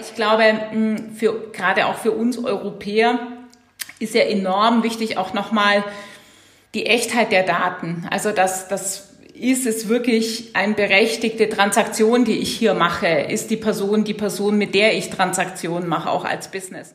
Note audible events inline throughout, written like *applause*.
Ich glaube, für, gerade auch für uns Europäer ist ja enorm wichtig auch nochmal die Echtheit der Daten. Also dass das ist es wirklich eine berechtigte Transaktion, die ich hier mache? Ist die Person die Person, mit der ich Transaktionen mache, auch als Business?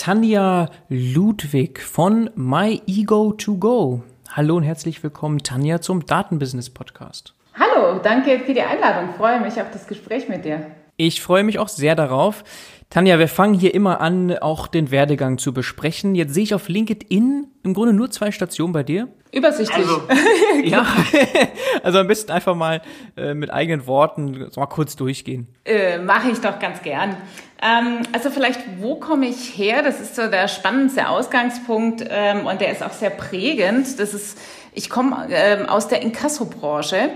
Tanja Ludwig von My Ego to Go. Hallo und herzlich willkommen, Tanja, zum Datenbusiness Podcast. Hallo, danke für die Einladung. Ich freue mich auf das Gespräch mit dir. Ich freue mich auch sehr darauf. Tanja, wir fangen hier immer an, auch den Werdegang zu besprechen. Jetzt sehe ich auf LinkedIn im Grunde nur zwei Stationen bei dir. Übersichtlich. Also, *laughs* *laughs* ja, *laughs* also am besten einfach mal äh, mit eigenen Worten so mal kurz durchgehen. Äh, Mache ich doch ganz gern. Ähm, also vielleicht, wo komme ich her? Das ist so der spannendste Ausgangspunkt ähm, und der ist auch sehr prägend. Das ist, ich komme ähm, aus der Inkasso-Branche.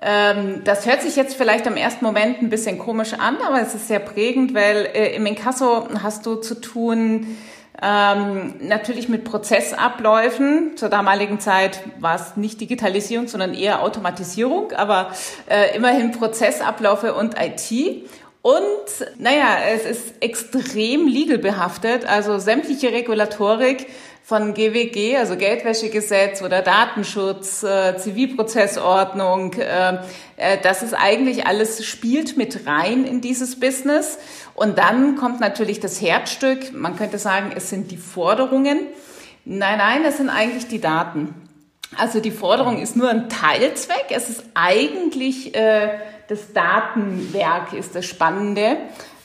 Ähm, das hört sich jetzt vielleicht im ersten Moment ein bisschen komisch an, aber es ist sehr prägend, weil äh, im Inkasso hast du zu tun ähm, natürlich mit Prozessabläufen. Zur damaligen Zeit war es nicht Digitalisierung, sondern eher Automatisierung, aber äh, immerhin Prozessabläufe und IT. Und naja, es ist extrem legal behaftet, also sämtliche Regulatorik von GWG, also Geldwäschegesetz oder Datenschutz, äh, Zivilprozessordnung, äh, äh, das ist eigentlich alles spielt mit rein in dieses Business. Und dann kommt natürlich das Herzstück. Man könnte sagen, es sind die Forderungen. Nein, nein, es sind eigentlich die Daten. Also die Forderung ist nur ein Teilzweck. Es ist eigentlich äh, das Datenwerk ist das Spannende.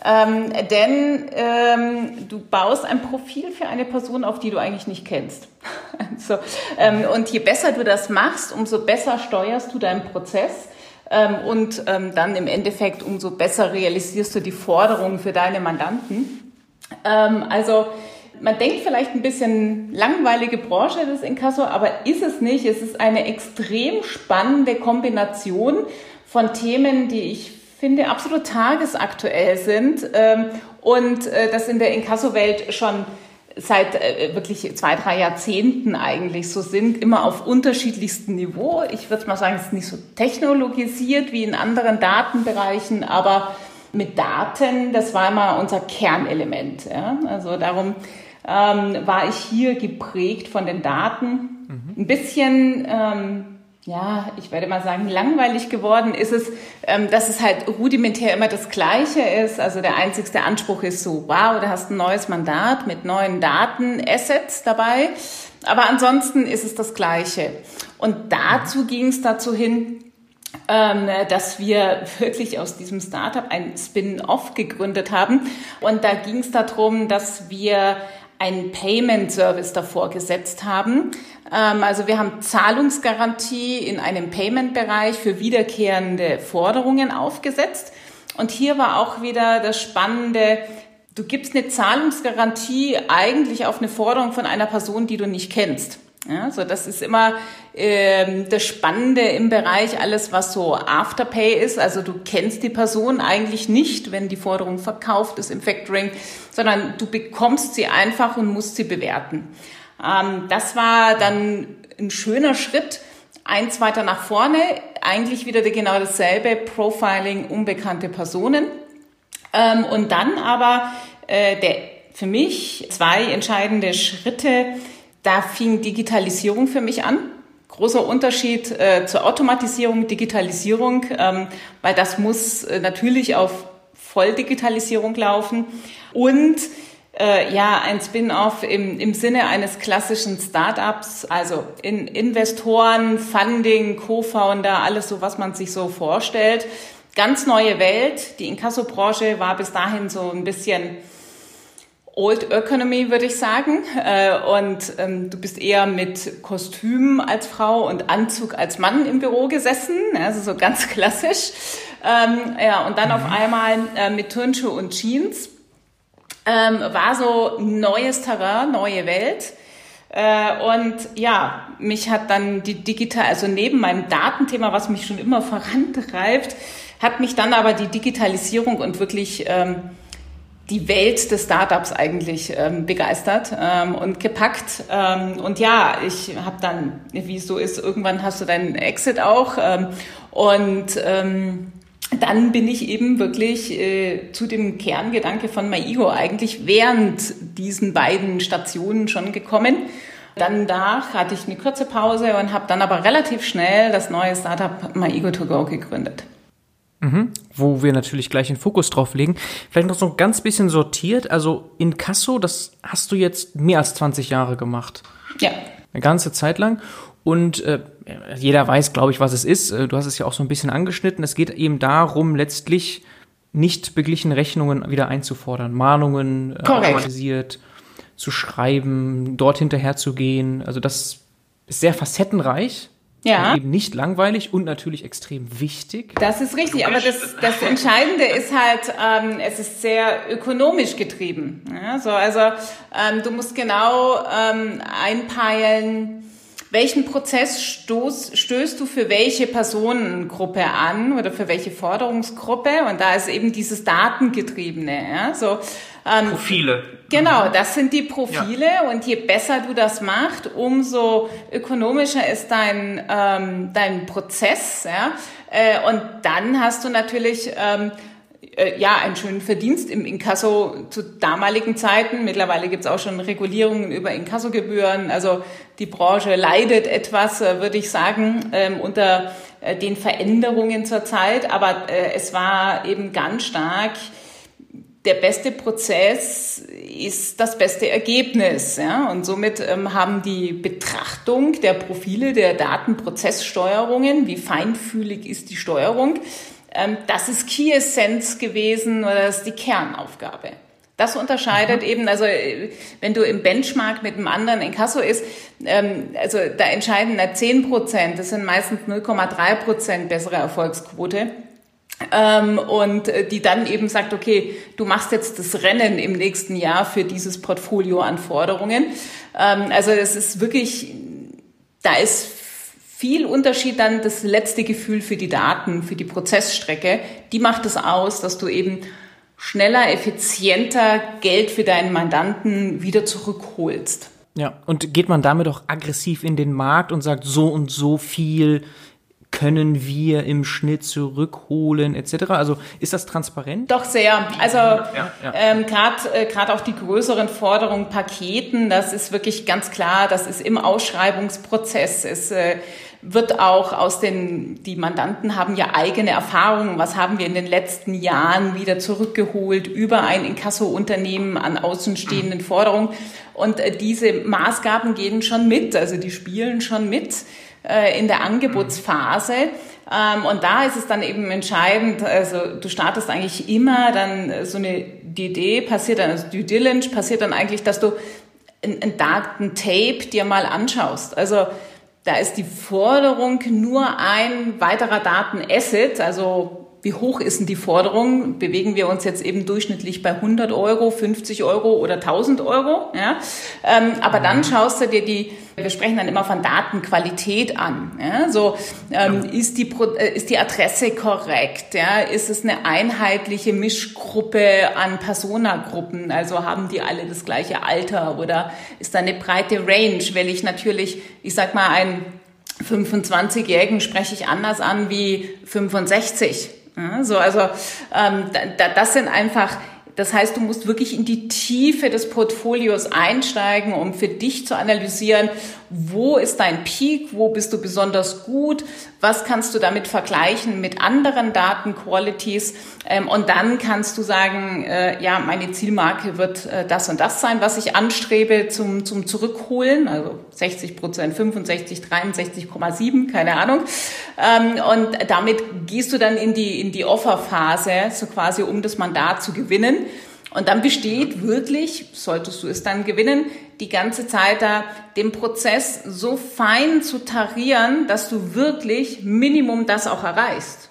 Ähm, denn ähm, du baust ein Profil für eine Person, auf die du eigentlich nicht kennst. *laughs* so, ähm, und je besser du das machst, umso besser steuerst du deinen Prozess. Ähm, und ähm, dann im Endeffekt umso besser realisierst du die Forderungen für deine Mandanten. Ähm, also man denkt vielleicht ein bisschen langweilige Branche des Inkasso, aber ist es nicht. Es ist eine extrem spannende Kombination von Themen, die ich finde absolut tagesaktuell sind ähm, und äh, das in der Inkasso-Welt schon seit äh, wirklich zwei, drei Jahrzehnten eigentlich so sind, immer auf unterschiedlichstem Niveau. Ich würde mal sagen, es ist nicht so technologisiert wie in anderen Datenbereichen, aber mit Daten, das war immer unser Kernelement. Ja? Also darum ähm, war ich hier geprägt von den Daten. Mhm. Ein bisschen ähm, ja, ich werde mal sagen, langweilig geworden ist es, ähm, dass es halt rudimentär immer das Gleiche ist. Also der einzigste Anspruch ist so, wow, du hast ein neues Mandat mit neuen Datenassets dabei. Aber ansonsten ist es das Gleiche. Und dazu ging es dazu hin, ähm, dass wir wirklich aus diesem Startup ein Spin-off gegründet haben. Und da ging es darum, dass wir einen Payment Service davor gesetzt haben. Ähm, also wir haben Zahlungsgarantie in einem Payment-Bereich für wiederkehrende Forderungen aufgesetzt. Und hier war auch wieder das Spannende, du gibst eine Zahlungsgarantie eigentlich auf eine Forderung von einer Person, die du nicht kennst. Ja, so das ist immer ähm, das Spannende im Bereich alles, was so Afterpay ist. Also du kennst die Person eigentlich nicht, wenn die Forderung verkauft ist im Factoring, sondern du bekommst sie einfach und musst sie bewerten. Ähm, das war dann ein schöner Schritt, eins weiter nach vorne. Eigentlich wieder genau dasselbe, Profiling unbekannte Personen. Ähm, und dann aber äh, der für mich zwei entscheidende Schritte da fing Digitalisierung für mich an. Großer Unterschied äh, zur Automatisierung, Digitalisierung, ähm, weil das muss äh, natürlich auf Volldigitalisierung laufen und äh, ja, ein Spin-off im, im Sinne eines klassischen Startups, also in Investoren, Funding, Co-Founder, alles so, was man sich so vorstellt. Ganz neue Welt. Die Inkasso-Branche war bis dahin so ein bisschen Old Economy, würde ich sagen. Äh, und ähm, du bist eher mit Kostüm als Frau und Anzug als Mann im Büro gesessen, also so ganz *laughs* klassisch. Ähm, ja, und dann mhm. auf einmal äh, mit Turnschuhe und Jeans. Ähm, war so neues Terrain, neue Welt. Äh, und ja, mich hat dann die digital, also neben meinem Datenthema, was mich schon immer *laughs* vorantreibt, hat mich dann aber die Digitalisierung und wirklich ähm, die Welt des Startups eigentlich ähm, begeistert ähm, und gepackt. Ähm, und ja, ich habe dann, wie es so ist, irgendwann hast du deinen Exit auch. Ähm, und ähm, dann bin ich eben wirklich äh, zu dem Kerngedanke von MyEgo eigentlich während diesen beiden Stationen schon gekommen. Dann danach hatte ich eine kurze Pause und habe dann aber relativ schnell das neue Startup MyEgo to go gegründet. Mhm. Wo wir natürlich gleich den Fokus drauf legen. Vielleicht noch so ein ganz bisschen sortiert. Also in Casso, das hast du jetzt mehr als 20 Jahre gemacht. Ja. Eine ganze Zeit lang. Und äh, jeder weiß, glaube ich, was es ist. Äh, du hast es ja auch so ein bisschen angeschnitten. Es geht eben darum, letztlich nicht beglichene Rechnungen wieder einzufordern, Mahnungen äh, automatisiert zu schreiben, dort hinterher zu gehen. Also das ist sehr facettenreich. Ja. eben nicht langweilig und natürlich extrem wichtig. Das ist richtig, aber das, das Entscheidende ist halt, ähm, es ist sehr ökonomisch getrieben. Ja, so, also ähm, du musst genau ähm, einpeilen, welchen Prozess stoß, stößt du für welche Personengruppe an oder für welche Forderungsgruppe? Und da ist eben dieses Datengetriebene. Ja? So, ähm, Profile. Genau, das sind die Profile ja. und je besser du das machst, umso ökonomischer ist dein, ähm, dein Prozess. Ja? Äh, und dann hast du natürlich ähm, äh, ja, einen schönen Verdienst im Inkasso zu damaligen Zeiten. Mittlerweile gibt's auch schon Regulierungen über Inkassogebühren. Also die Branche leidet etwas, äh, würde ich sagen, ähm, unter äh, den Veränderungen zur Zeit. Aber äh, es war eben ganz stark der beste Prozess ist das beste Ergebnis. Ja? Und somit ähm, haben die Betrachtung der Profile der Datenprozesssteuerungen, wie feinfühlig ist die Steuerung, ähm, das ist Key Essence gewesen oder das ist die Kernaufgabe. Das unterscheidet mhm. eben, also äh, wenn du im Benchmark mit einem anderen Inkasso ist, ähm, also da entscheiden da 10 Prozent, das sind meistens 0,3 Prozent bessere Erfolgsquote. Ähm, und äh, die dann eben sagt, okay, du machst jetzt das Rennen im nächsten Jahr für dieses Portfolio an Forderungen. Ähm, also es ist wirklich, da ist viel Unterschied dann das letzte Gefühl für die Daten, für die Prozessstrecke. Die macht es aus, dass du eben schneller, effizienter Geld für deinen Mandanten wieder zurückholst. Ja, und geht man damit auch aggressiv in den Markt und sagt, so und so viel können wir im Schnitt zurückholen etc. Also ist das transparent? Doch sehr. Also ja, ja. ähm, gerade äh, gerade auch die größeren Forderungen, Paketen, das ist wirklich ganz klar. Das ist im Ausschreibungsprozess. Es äh, wird auch aus den, die Mandanten haben ja eigene Erfahrungen. Was haben wir in den letzten Jahren wieder zurückgeholt über ein Inkasso-Unternehmen an außenstehenden Forderungen? Und äh, diese Maßgaben gehen schon mit, also die spielen schon mit äh, in der Angebotsphase. Ähm, und da ist es dann eben entscheidend, also du startest eigentlich immer dann so eine DD, passiert dann, also Due Diligence passiert dann eigentlich, dass du ein, ein Daten-Tape dir mal anschaust. Also da ist die Forderung nur ein weiterer Datenasset, also wie hoch ist denn die Forderung? Bewegen wir uns jetzt eben durchschnittlich bei 100 Euro, 50 Euro oder 1000 Euro? Ja? Ähm, aber dann mhm. schaust du dir die, wir sprechen dann immer von Datenqualität an. Ja? So ähm, ist die äh, ist die Adresse korrekt? Ja? Ist es eine einheitliche Mischgruppe an Personagruppen? Also haben die alle das gleiche Alter oder ist da eine breite Range? Weil ich natürlich, ich sag mal, einen 25-Jährigen spreche ich anders an wie 65. Ja, so, also ähm, da, das sind einfach das heißt, du musst wirklich in die Tiefe des Portfolios einsteigen, um für dich zu analysieren, wo ist dein Peak, wo bist du besonders gut, was kannst du damit vergleichen mit anderen Datenqualities ähm, und dann kannst du sagen, äh, ja, meine Zielmarke wird äh, das und das sein, was ich anstrebe zum, zum Zurückholen, also 60 Prozent, 65, 63,7, keine Ahnung. Ähm, und damit gehst du dann in die, in die Offerphase, so quasi um das Mandat zu gewinnen. Und dann besteht wirklich, solltest du es dann gewinnen, die ganze Zeit da den Prozess so fein zu tarieren, dass du wirklich Minimum das auch erreichst.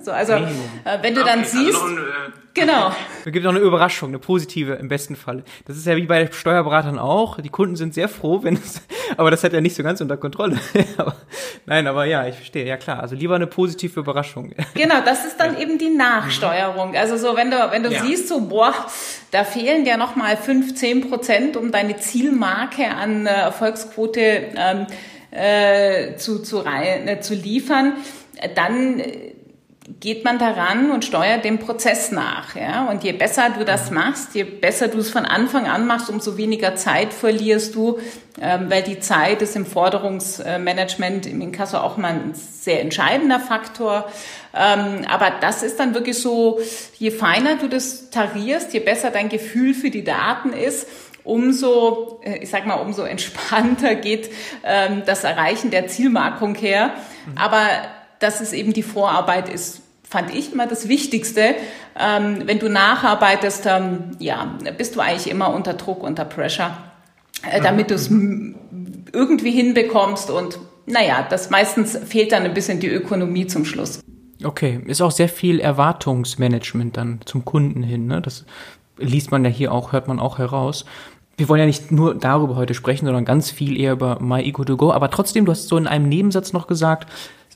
So, also Minimum. Äh, wenn du dann okay, also siehst, also ein, äh, genau. Es gibt noch eine Überraschung, eine positive im besten Fall. Das ist ja wie bei Steuerberatern auch. Die Kunden sind sehr froh, wenn es, *laughs* aber das hat ja nicht so ganz unter Kontrolle. *laughs* aber, nein, aber ja, ich verstehe. Ja klar, also lieber eine positive Überraschung. *laughs* genau, das ist dann ja. eben die Nachsteuerung. Also so, wenn du wenn du ja. siehst so, boah, da fehlen ja noch mal fünf, zehn Prozent, um deine Zielmarke an äh, Erfolgsquote ähm, äh, zu zu, rein, äh, zu liefern, dann geht man daran und steuert dem Prozess nach. Ja? Und je besser du das machst, je besser du es von Anfang an machst, umso weniger Zeit verlierst du, ähm, weil die Zeit ist im Forderungsmanagement, im Inkasso auch mal ein sehr entscheidender Faktor. Ähm, aber das ist dann wirklich so, je feiner du das tarierst, je besser dein Gefühl für die Daten ist, umso, äh, ich sag mal, umso *laughs* entspannter geht ähm, das Erreichen der Zielmarkung her. Aber dass es eben die Vorarbeit ist, fand ich immer das Wichtigste. Ähm, wenn du nacharbeitest, ähm, ja, bist du eigentlich immer unter Druck, unter Pressure, äh, damit du es irgendwie hinbekommst und naja, das meistens fehlt dann ein bisschen die Ökonomie zum Schluss. Okay, ist auch sehr viel Erwartungsmanagement dann zum Kunden hin. Ne? Das liest man ja hier auch, hört man auch heraus. Wir wollen ja nicht nur darüber heute sprechen, sondern ganz viel eher über MyEco2Go. Aber trotzdem, du hast so in einem Nebensatz noch gesagt,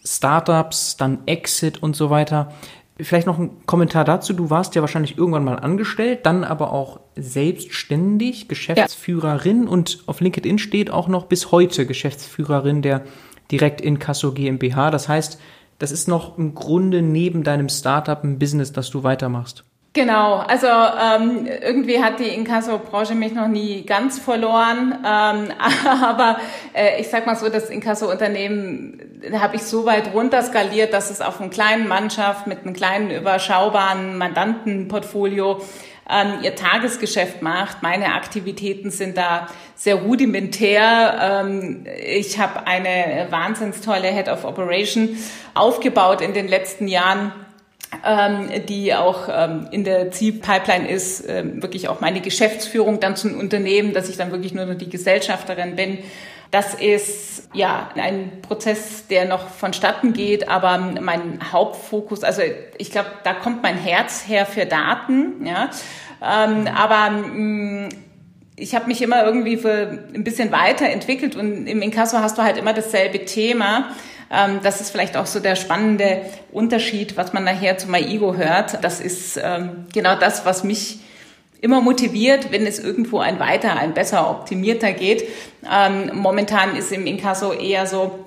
Startups, dann Exit und so weiter. Vielleicht noch ein Kommentar dazu. Du warst ja wahrscheinlich irgendwann mal angestellt, dann aber auch selbstständig, Geschäftsführerin ja. und auf LinkedIn steht auch noch bis heute Geschäftsführerin der Direkt Inkasso GmbH. Das heißt, das ist noch im Grunde neben deinem Startup ein Business, das du weitermachst. Genau, also ähm, irgendwie hat die Inkasso-Branche mich noch nie ganz verloren, ähm, *laughs* aber äh, ich sag mal so, das Inkasso-Unternehmen habe ich so weit runter skaliert, dass es auf einer kleinen Mannschaft mit einem kleinen überschaubaren Mandantenportfolio ähm, ihr Tagesgeschäft macht. Meine Aktivitäten sind da sehr rudimentär. Ähm, ich habe eine wahnsinns tolle Head of Operation aufgebaut in den letzten Jahren die auch ähm, in der Zielpipeline ist, ähm, wirklich auch meine Geschäftsführung dann zum Unternehmen, dass ich dann wirklich nur noch die Gesellschafterin bin. Das ist ja ein Prozess, der noch vonstatten geht, aber mein Hauptfokus, also ich glaube, da kommt mein Herz her für Daten, ja. Ähm, aber mm, ich habe mich immer irgendwie für ein bisschen weiterentwickelt und im Inkasso hast du halt immer dasselbe Thema. Ähm, das ist vielleicht auch so der spannende Unterschied, was man nachher zu MyEgo hört. Das ist ähm, genau das, was mich immer motiviert, wenn es irgendwo ein weiter, ein besser optimierter geht. Ähm, momentan ist im Inkasso eher so,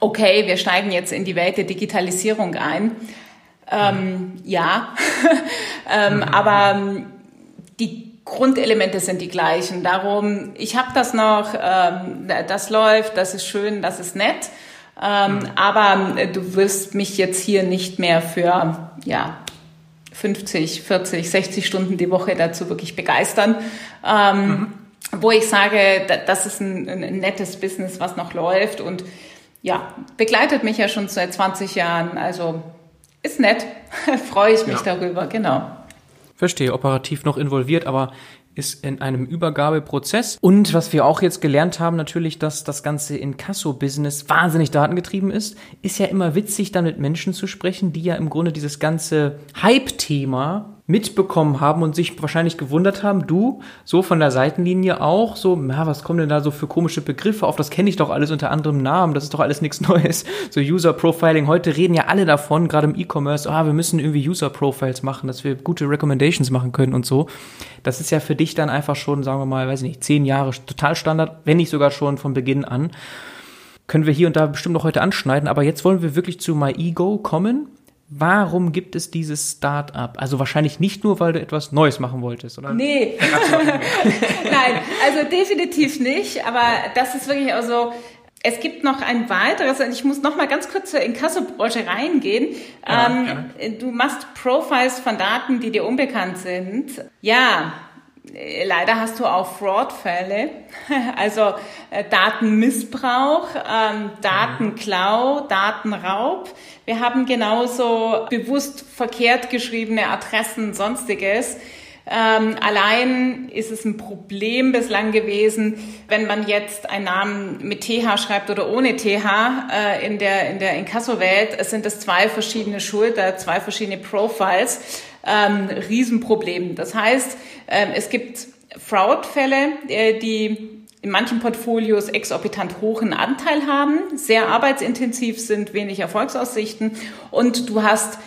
okay, wir steigen jetzt in die Welt der Digitalisierung ein. Ähm, ja, *laughs* ähm, mhm. aber die Grundelemente sind die gleichen. Darum, ich habe das noch, ähm, das läuft, das ist schön, das ist nett. Ähm, mhm. Aber äh, du wirst mich jetzt hier nicht mehr für ja, 50, 40, 60 Stunden die Woche dazu wirklich begeistern. Ähm, mhm. Wo ich sage, das ist ein, ein nettes Business, was noch läuft und ja, begleitet mich ja schon seit 20 Jahren. Also ist nett, *laughs* freue ich mich ja. darüber, genau. Verstehe, operativ noch involviert, aber ist in einem Übergabeprozess. Und was wir auch jetzt gelernt haben, natürlich, dass das ganze Inkasso-Business wahnsinnig datengetrieben ist, ist ja immer witzig, dann mit Menschen zu sprechen, die ja im Grunde dieses ganze Hype-Thema mitbekommen haben und sich wahrscheinlich gewundert haben, du, so von der Seitenlinie auch, so, na, was kommen denn da so für komische Begriffe auf? Das kenne ich doch alles unter anderem Namen, das ist doch alles nichts *laughs* Neues. So User Profiling, heute reden ja alle davon, gerade im E-Commerce, ah, wir müssen irgendwie User Profiles machen, dass wir gute Recommendations machen können und so. Das ist ja für dich dann einfach schon, sagen wir mal, weiß ich nicht, zehn Jahre total Standard, wenn nicht sogar schon von Beginn an. Können wir hier und da bestimmt noch heute anschneiden, aber jetzt wollen wir wirklich zu MyEgo kommen Warum gibt es dieses Start-up? Also wahrscheinlich nicht nur, weil du etwas Neues machen wolltest, oder? Nee. *laughs* Nein, also definitiv nicht. Aber das ist wirklich auch so, es gibt noch ein weiteres, und ich muss noch mal ganz kurz zur Inkasso-Branche reingehen. Ja, ähm, du machst Profiles von Daten, die dir unbekannt sind. Ja, Leider hast du auch Fraud-Fälle, *laughs* also äh, Datenmissbrauch, ähm, Datenklau, Datenraub. Wir haben genauso bewusst verkehrt geschriebene Adressen, sonstiges. Ähm, allein ist es ein Problem bislang gewesen, wenn man jetzt einen Namen mit TH schreibt oder ohne TH äh, in der, in der Inkasso-Welt. Es sind es zwei verschiedene Schulter, zwei verschiedene Profiles. Ähm, Riesenproblem. Das heißt, äh, es gibt Fraud-Fälle, äh, die in manchen Portfolios exorbitant hohen Anteil haben, sehr arbeitsintensiv sind, wenig Erfolgsaussichten und du hast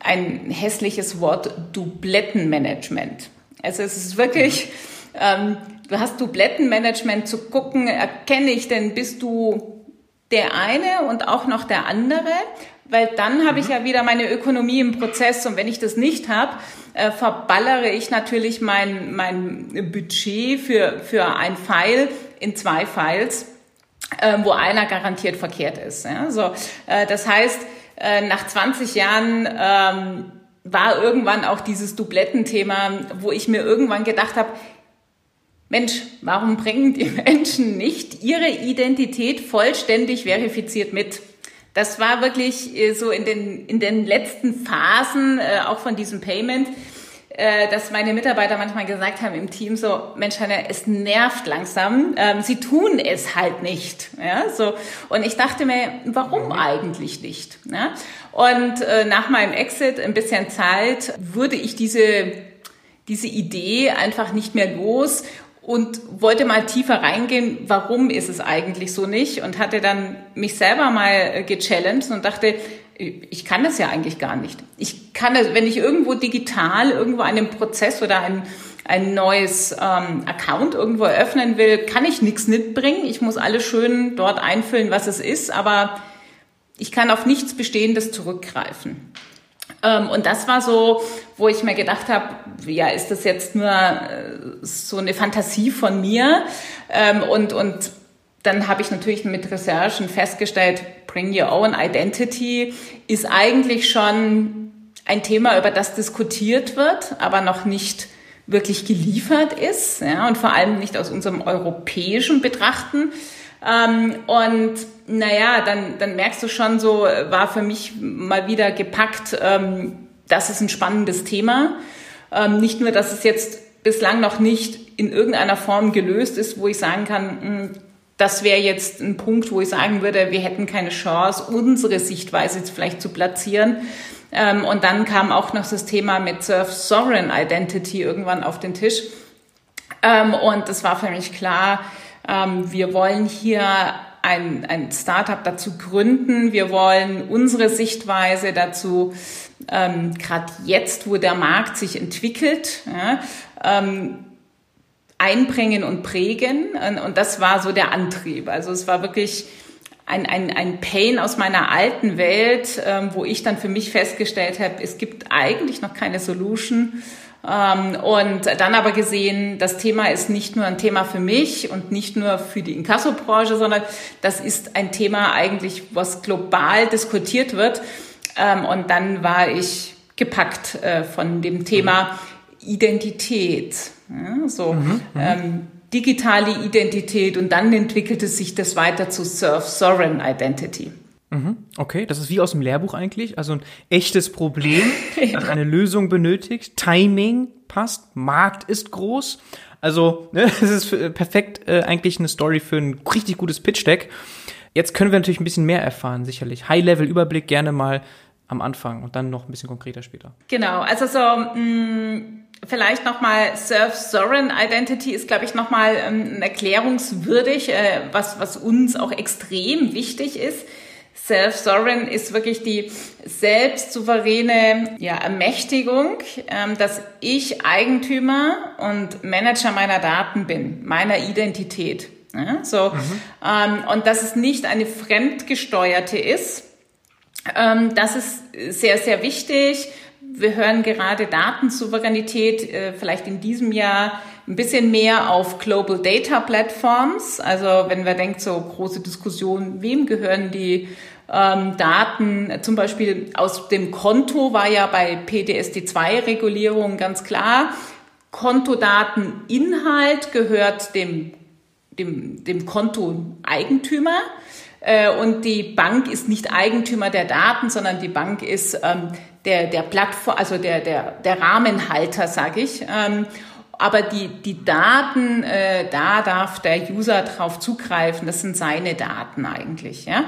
ein hässliches Wort Dublettenmanagement. Also es ist wirklich, ähm, du hast Dublettenmanagement zu gucken, erkenne ich denn, bist du der eine und auch noch der andere? Weil dann habe ich mhm. ja wieder meine Ökonomie im Prozess und wenn ich das nicht habe, äh, verballere ich natürlich mein, mein Budget für, für ein File in zwei Files, äh, wo einer garantiert verkehrt ist. Ja? So, äh, das heißt, äh, nach 20 Jahren ähm, war irgendwann auch dieses Dublettenthema, wo ich mir irgendwann gedacht habe, Mensch, warum bringen die *laughs* Menschen nicht ihre Identität vollständig verifiziert mit? Das war wirklich äh, so in den, in den letzten Phasen äh, auch von diesem Payment äh, dass meine Mitarbeiter manchmal gesagt haben im Team so, Mensch, Hanna, es nervt langsam, ähm, sie tun es halt nicht. Ja, so. Und ich dachte mir, warum eigentlich nicht? Ja? Und nach meinem Exit, ein bisschen Zeit, wurde ich diese, diese Idee einfach nicht mehr los und wollte mal tiefer reingehen, warum ist es eigentlich so nicht und hatte dann mich selber mal äh, gechallenged und dachte, ich kann das ja eigentlich gar nicht. Ich kann das, wenn ich irgendwo digital irgendwo einen Prozess oder ein, ein neues ähm, Account irgendwo eröffnen will, kann ich nichts mitbringen. Ich muss alles schön dort einfüllen, was es ist, aber ich kann auf nichts Bestehendes zurückgreifen. Ähm, und das war so, wo ich mir gedacht habe, ja, ist das jetzt nur äh, so eine Fantasie von mir? Ähm, und, und dann habe ich natürlich mit Recherchen festgestellt, Bring Your Own Identity ist eigentlich schon ein Thema, über das diskutiert wird, aber noch nicht wirklich geliefert ist ja, und vor allem nicht aus unserem europäischen Betrachten. Ähm, und naja, dann, dann merkst du schon so, war für mich mal wieder gepackt, ähm, das ist ein spannendes Thema. Ähm, nicht nur, dass es jetzt bislang noch nicht in irgendeiner Form gelöst ist, wo ich sagen kann, hm, das wäre jetzt ein Punkt, wo ich sagen würde, wir hätten keine Chance, unsere Sichtweise jetzt vielleicht zu platzieren. Ähm, und dann kam auch noch das Thema mit Surf Sovereign Identity irgendwann auf den Tisch. Ähm, und es war für mich klar, ähm, wir wollen hier ein, ein Startup dazu gründen. Wir wollen unsere Sichtweise dazu, ähm, gerade jetzt, wo der Markt sich entwickelt, ja, ähm, einbringen und prägen. Und das war so der Antrieb. Also es war wirklich ein, ein, ein Pain aus meiner alten Welt, ähm, wo ich dann für mich festgestellt habe, es gibt eigentlich noch keine Solution. Ähm, und dann aber gesehen, das Thema ist nicht nur ein Thema für mich und nicht nur für die Inkassobranche, sondern das ist ein Thema eigentlich, was global diskutiert wird. Ähm, und dann war ich gepackt äh, von dem Thema Identität. Ja, so mhm, mhm, ähm, digitale Identität und dann entwickelte sich das weiter zu Surf-Sovereign Identity. Mhm, okay, das ist wie aus dem Lehrbuch eigentlich. Also ein echtes Problem, *laughs* das eine Lösung benötigt. Timing passt, Markt ist groß. Also, ne, *laughs* das ist perfekt äh, eigentlich eine Story für ein richtig gutes Pitch-Deck. Jetzt können wir natürlich ein bisschen mehr erfahren, sicherlich. High-Level-Überblick gerne mal am Anfang und dann noch ein bisschen konkreter später. Genau, also so mh, mm, vielleicht nochmal Self-Sovereign Identity ist, glaube ich, nochmal ähm, erklärungswürdig, äh, was, was uns auch extrem wichtig ist. Self-Sovereign ist wirklich die selbstsouveräne ja, Ermächtigung, ähm, dass ich Eigentümer und Manager meiner Daten bin, meiner Identität. Ja, so. Mhm. Ähm, und dass es nicht eine fremdgesteuerte ist. Ähm, das ist sehr, sehr wichtig wir hören gerade Datensouveränität äh, vielleicht in diesem Jahr ein bisschen mehr auf Global Data Platforms. Also wenn wir denken, so große Diskussion, wem gehören die ähm, Daten, zum Beispiel aus dem Konto war ja bei PDSD2-Regulierung ganz klar, Kontodateninhalt gehört dem, dem, dem Konto-Eigentümer. Äh, und die Bank ist nicht Eigentümer der Daten, sondern die Bank ist ähm, der, der Plattform, also der, der, der Rahmenhalter, sage ich. Ähm, aber die, die Daten, äh, da darf der User drauf zugreifen. Das sind seine Daten eigentlich. Ja?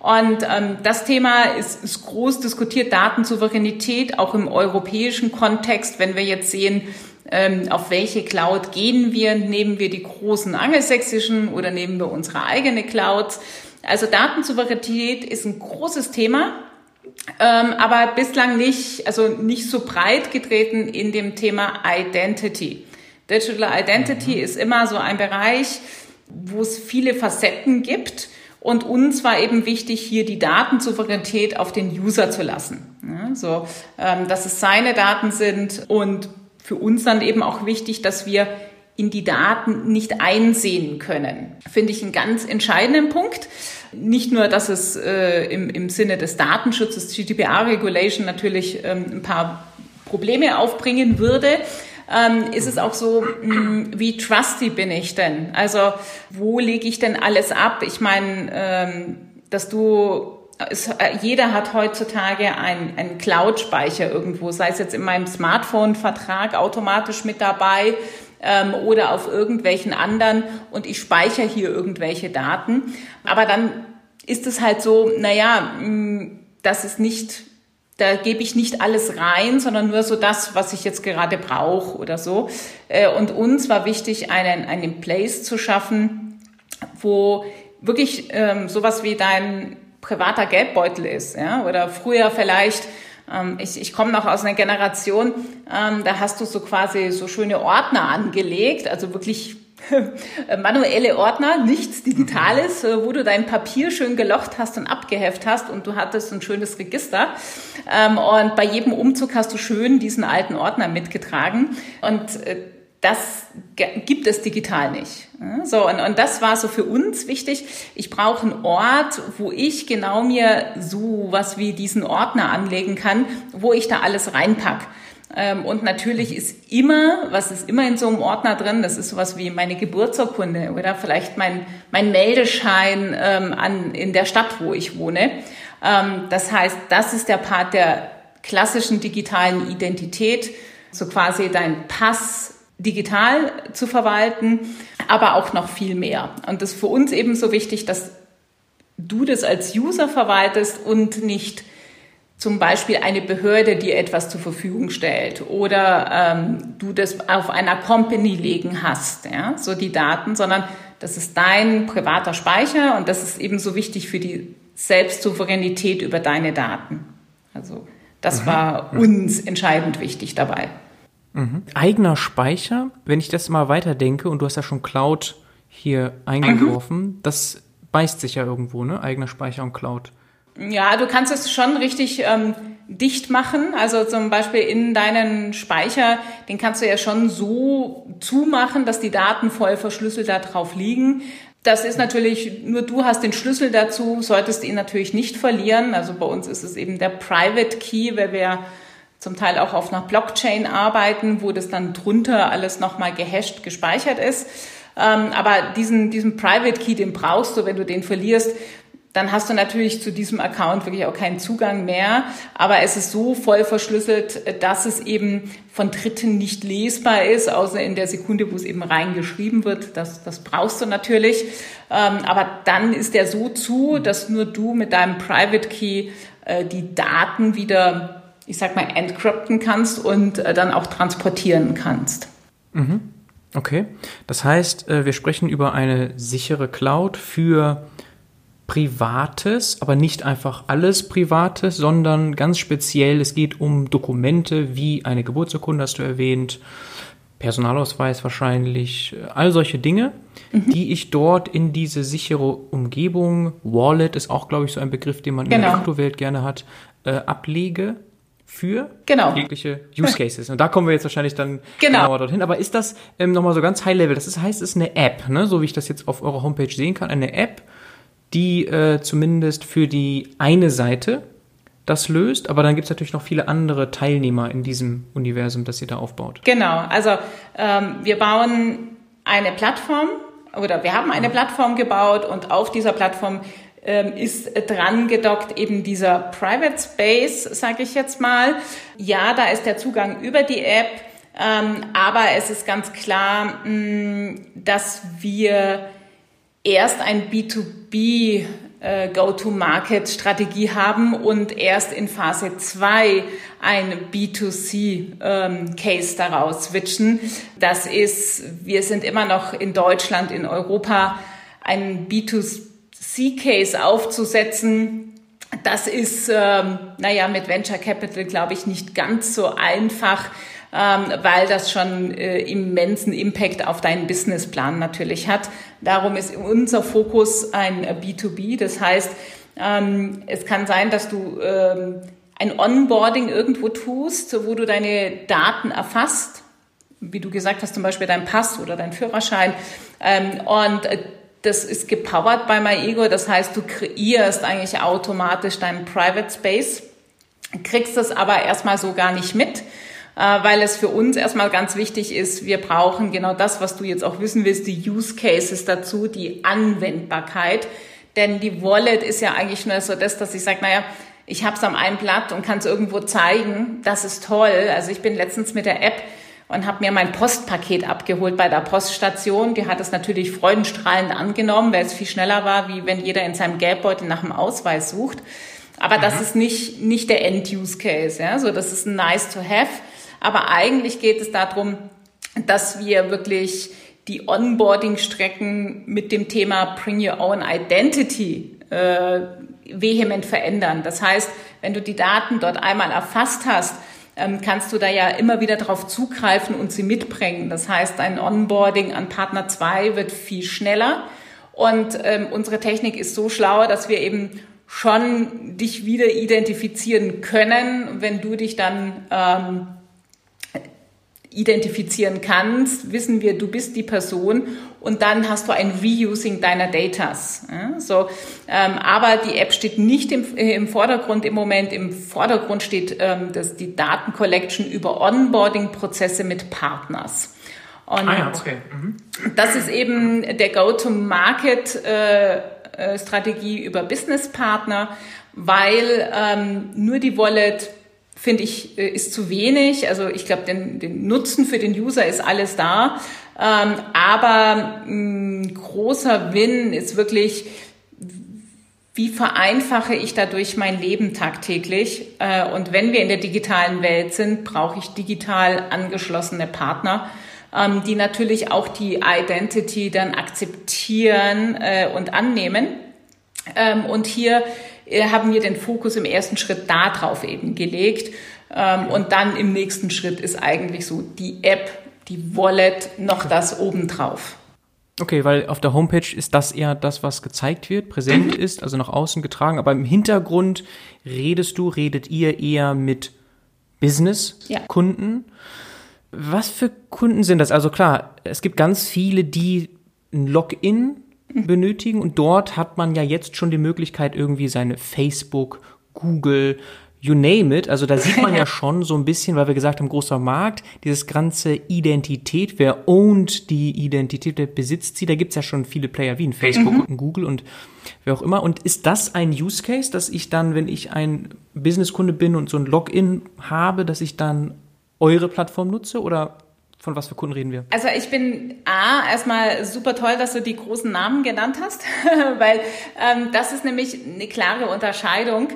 Und ähm, das Thema ist, ist groß diskutiert, Datensouveränität, auch im europäischen Kontext, wenn wir jetzt sehen, ähm, auf welche Cloud gehen wir, nehmen wir die großen angelsächsischen oder nehmen wir unsere eigene Clouds. Also Datensouveränität ist ein großes Thema, ähm, aber bislang nicht, also nicht so breit getreten in dem Thema Identity. Digital Identity mhm. ist immer so ein Bereich, wo es viele Facetten gibt. Und uns war eben wichtig, hier die Datensouveränität auf den User zu lassen. So, ähm, dass es seine Daten sind und für uns dann eben auch wichtig, dass wir in die Daten nicht einsehen können. Finde ich einen ganz entscheidenden Punkt. Nicht nur, dass es äh, im, im Sinne des Datenschutzes, GDPR-Regulation natürlich ähm, ein paar Probleme aufbringen würde, ähm, ist es auch so, mh, hm, wie trusty bin ich denn? Also wo lege ich denn alles ab? Ich meine, ähm, dass du es, äh, jeder hat heutzutage einen, Cloud-Speicher irgendwo, sei es jetzt in meinem Smartphone-Vertrag automatisch mit dabei ähm, oder auf irgendwelchen anderen und ich speichere hier irgendwelche Daten. Aber dann ist es halt so, naja, mh, hm, das ist nicht da gebe ich nicht alles rein, sondern nur so das, was ich jetzt gerade brauche oder so. Äh, und uns war wichtig, einen, einen Place zu schaffen, wo wirklich ähm, sowas wie dein privater Geldbeutel ist, ja, oder früher vielleicht ähm, ich, ich komme noch aus einer Generation, ähm, da hast du so quasi so schöne Ordner angelegt, also wirklich *laughs* manuelle Ordner, nichts Digitales, äh, wo du dein Papier schön gelocht hast und abgeheft hast und du hattest ein schönes Register. Ähm, und bei jedem Umzug hast du schön diesen alten Ordner mitgetragen. Und äh, das gibt es digital nicht. So, und, und das war so für uns wichtig. Ich brauche einen Ort, wo ich genau mir so was wie diesen Ordner anlegen kann, wo ich da alles reinpack. Ähm, und natürlich ist immer, was ist immer in so einem Ordner drin, das ist sowas wie meine Geburtsurkunde oder vielleicht mein, mein Meldeschein ähm, an, in der Stadt, wo ich wohne. Ähm, das heißt, das ist der Part der klassischen digitalen Identität, so quasi dein Pass digital zu verwalten, aber auch noch viel mehr. Und das ist für uns eben so wichtig, dass du das als User verwaltest und nicht zum Beispiel eine Behörde dir etwas zur Verfügung stellt oder ähm, du das auf einer Company legen hast, ja, so die Daten, sondern das ist dein privater Speicher und das ist eben so wichtig für die Selbstsouveränität über deine Daten. Also das mhm. war uns entscheidend wichtig dabei. Mhm. Eigener Speicher, wenn ich das mal weiterdenke und du hast ja schon Cloud hier eingeworfen, mhm. das beißt sich ja irgendwo, ne? Eigener Speicher und Cloud. Ja, du kannst es schon richtig ähm, dicht machen. Also zum Beispiel in deinen Speicher, den kannst du ja schon so zumachen, dass die Daten voll verschlüsselt da drauf liegen. Das ist natürlich, nur du hast den Schlüssel dazu, solltest ihn natürlich nicht verlieren. Also bei uns ist es eben der Private Key, weil wir zum Teil auch auf einer Blockchain arbeiten, wo das dann drunter alles nochmal gehasht gespeichert ist. Ähm, aber diesen, diesen Private Key, den brauchst du, wenn du den verlierst, dann hast du natürlich zu diesem Account wirklich auch keinen Zugang mehr. Aber es ist so voll verschlüsselt, dass es eben von Dritten nicht lesbar ist, außer in der Sekunde, wo es eben reingeschrieben wird. Das, das brauchst du natürlich. Ähm, aber dann ist der so zu, dass nur du mit deinem Private Key äh, die Daten wieder, ich sag mal, encrypten kannst und äh, dann auch transportieren kannst. Mhm. Okay. Das heißt, äh, wir sprechen über eine sichere Cloud für Privates, aber nicht einfach alles Privates, sondern ganz speziell, es geht um Dokumente wie eine Geburtsurkunde, hast du erwähnt, Personalausweis wahrscheinlich, all solche Dinge, mhm. die ich dort in diese sichere Umgebung, Wallet ist auch, glaube ich, so ein Begriff, den man genau. in der Kryptowelt gerne hat, äh, ablege für genau. jegliche Use Cases. Und da kommen wir jetzt wahrscheinlich dann genau. genauer dorthin. Aber ist das ähm, nochmal so ganz High Level? Das ist, heißt, es ist eine App, ne? so wie ich das jetzt auf eurer Homepage sehen kann, eine App, die äh, zumindest für die eine Seite das löst, aber dann gibt es natürlich noch viele andere Teilnehmer in diesem Universum, das ihr da aufbaut. Genau, also ähm, wir bauen eine Plattform oder wir haben eine Plattform gebaut und auf dieser Plattform ähm, ist dran gedockt eben dieser Private Space, sage ich jetzt mal. Ja, da ist der Zugang über die App, ähm, aber es ist ganz klar, mh, dass wir erst ein B2B äh, Go-to-Market-Strategie haben und erst in Phase 2 ein B2C-Case ähm, daraus switchen. Das ist, wir sind immer noch in Deutschland, in Europa, ein B2C-Case aufzusetzen. Das ist, ähm, naja, mit Venture Capital, glaube ich, nicht ganz so einfach ähm, weil das schon äh, immensen Impact auf deinen Businessplan natürlich hat. Darum ist unser Fokus ein B2B. Das heißt, ähm, es kann sein, dass du ähm, ein Onboarding irgendwo tust, wo du deine Daten erfasst, wie du gesagt hast, zum Beispiel dein Pass oder dein Führerschein. Ähm, und äh, das ist gepowered bei MyEgo. Das heißt, du kreierst eigentlich automatisch deinen Private Space, kriegst das aber erstmal so gar nicht mit. Äh, weil es für uns erstmal ganz wichtig ist, wir brauchen genau das, was du jetzt auch wissen willst, die Use Cases dazu, die Anwendbarkeit. Denn die Wallet ist ja eigentlich nur so das, dass ich sage, naja, ich habe es am einen Blatt und kann es irgendwo zeigen. Das ist toll. Also ich bin letztens mit der App und habe mir mein Postpaket abgeholt bei der Poststation. Die hat es natürlich freudenstrahlend angenommen, weil es viel schneller war, wie wenn jeder in seinem Geldbeutel nach dem Ausweis sucht. Aber mhm. das ist nicht, nicht der End-Use-Case. Ja? So, das ist ein nice to have. Aber eigentlich geht es darum, dass wir wirklich die Onboarding-Strecken mit dem Thema Bring Your Own Identity äh, vehement verändern. Das heißt, wenn du die Daten dort einmal erfasst hast, ähm, kannst du da ja immer wieder darauf zugreifen und sie mitbringen. Das heißt, ein Onboarding an Partner 2 wird viel schneller. Und ähm, unsere Technik ist so schlau, dass wir eben schon dich wieder identifizieren können, wenn du dich dann ähm, identifizieren kannst, wissen wir, du bist die Person und dann hast du ein Reusing deiner Datas. Ja, so, ähm, aber die App steht nicht im, äh, im Vordergrund im Moment. Im Vordergrund steht ähm, das, die Datencollection über Onboarding-Prozesse mit Partners. Und ah ja, okay. Mhm. das ist eben der Go-to-Market-Strategie äh, äh über Business-Partner, weil ähm, nur die Wallet finde ich, äh, ist zu wenig. Also ich glaube, den, den Nutzen für den User ist alles da. Ähm, aber ein großer Win ist wirklich, wie vereinfache ich dadurch mein Leben tagtäglich? Äh, und wenn wir in der digitalen Welt sind, brauche ich digital angeschlossene Partner, ähm, die natürlich auch die Identity dann akzeptieren äh, und annehmen. Ähm, und hier haben wir den Fokus im ersten Schritt darauf eben gelegt. Ähm, und dann im nächsten Schritt ist eigentlich so die App, die Wallet noch das obendrauf. Okay, weil auf der Homepage ist das eher das, was gezeigt wird, präsent mhm. ist, also nach außen getragen. Aber im Hintergrund redest du, redet ihr eher mit Business-Kunden. Ja. Was für Kunden sind das? Also klar, es gibt ganz viele, die ein Login benötigen. Und dort hat man ja jetzt schon die Möglichkeit, irgendwie seine Facebook, Google, you name it. Also da sieht man ja *laughs* schon so ein bisschen, weil wir gesagt haben, großer Markt, dieses ganze Identität, wer ownt die Identität, wer besitzt sie, da gibt's ja schon viele Player wie in Facebook mhm. und Google und wer auch immer. Und ist das ein Use Case, dass ich dann, wenn ich ein Businesskunde bin und so ein Login habe, dass ich dann eure Plattform nutze oder von was für Kunden reden wir? Also ich bin A, erstmal super toll, dass du die großen Namen genannt hast, *laughs* weil ähm, das ist nämlich eine klare Unterscheidung.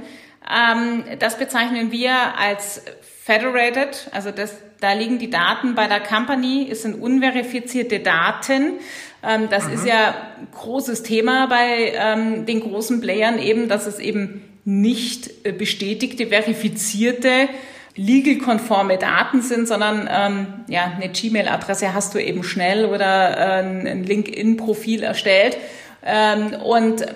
Ähm, das bezeichnen wir als Federated, also das, da liegen die Daten bei der Company, es sind unverifizierte Daten. Ähm, das mhm. ist ja großes Thema bei ähm, den großen Playern eben, dass es eben nicht äh, bestätigte, verifizierte legal-konforme Daten sind, sondern ähm, ja, eine Gmail-Adresse hast du eben schnell oder äh, ein LinkedIn-Profil erstellt ähm, und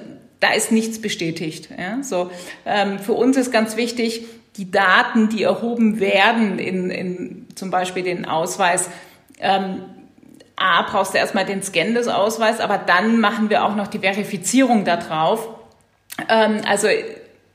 da ist nichts bestätigt. Ja? So, ähm, für uns ist ganz wichtig, die Daten, die erhoben werden in, in zum Beispiel den Ausweis, ähm, A, brauchst du erstmal den Scan des Ausweises, aber dann machen wir auch noch die Verifizierung da drauf. Ähm, also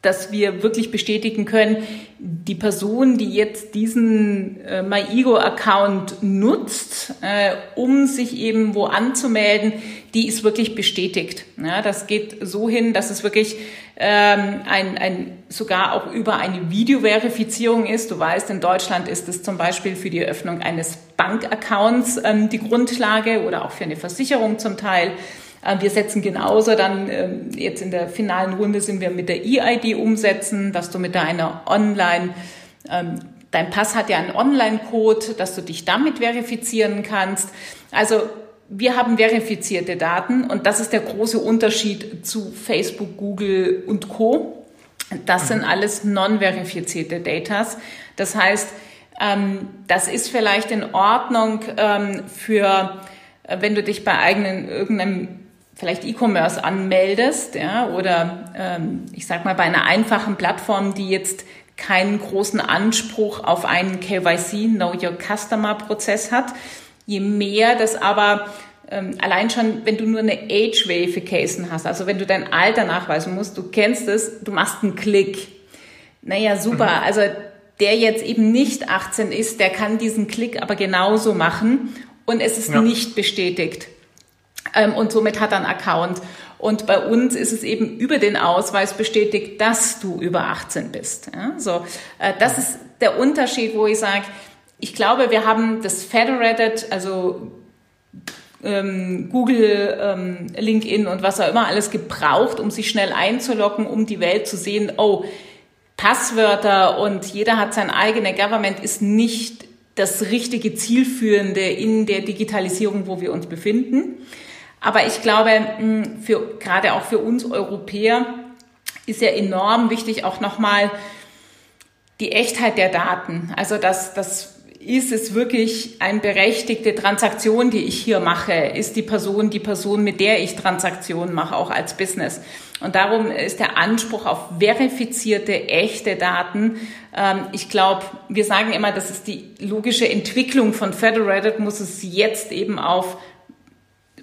dass wir wirklich bestätigen können, die Person, die jetzt diesen äh, MyEgo-Account nutzt, äh, um sich eben wo anzumelden, die ist wirklich bestätigt. Ja, das geht so hin, dass es wirklich ähm, ein, ein, sogar auch über eine Videoverifizierung ist. Du weißt, in Deutschland ist es zum Beispiel für die Eröffnung eines Bankaccounts ähm, die Grundlage oder auch für eine Versicherung zum Teil. Äh, wir setzen genauso dann, ähm, jetzt in der finalen Runde sind wir mit der EID umsetzen, dass du mit deiner Online, ähm, dein Pass hat ja einen Online-Code, dass du dich damit verifizieren kannst. Also wir haben verifizierte Daten und das ist der große Unterschied zu Facebook, Google und Co. Das sind alles non-verifizierte Datas. Das heißt, ähm, das ist vielleicht in Ordnung für, äh, wenn du dich bei eigenen irgendeinem vielleicht E-Commerce anmeldest, ja, oder ähm, ich sag mal bei einer einfachen Plattform, die jetzt keinen großen Anspruch auf einen KYC, Know Your Customer Prozess hat. Je mehr das aber ähm, allein schon, wenn du nur eine Age Verification hast, also wenn du dein Alter nachweisen musst, du kennst es, du machst einen Klick. Naja, super. Mhm. Also der jetzt eben nicht 18 ist, der kann diesen Klick aber genauso machen und es ist ja. nicht bestätigt ähm, und somit hat er einen Account. Und bei uns ist es eben über den Ausweis bestätigt, dass du über 18 bist. Ja, so, äh, das ist der Unterschied, wo ich sage, ich glaube, wir haben das Federated, also ähm, Google, ähm, LinkedIn und was auch immer alles gebraucht, um sich schnell einzuloggen, um die Welt zu sehen, oh, Passwörter und jeder hat sein eigenes Government ist nicht das richtige Zielführende in der Digitalisierung, wo wir uns befinden. Aber ich glaube, für, gerade auch für uns Europäer ist ja enorm wichtig auch nochmal die Echtheit der Daten. Also das, das ist es wirklich eine berechtigte Transaktion, die ich hier mache? Ist die Person die Person, mit der ich Transaktionen mache, auch als Business? Und darum ist der Anspruch auf verifizierte, echte Daten. Ähm, ich glaube, wir sagen immer, das ist die logische Entwicklung von Federated, muss es jetzt eben auf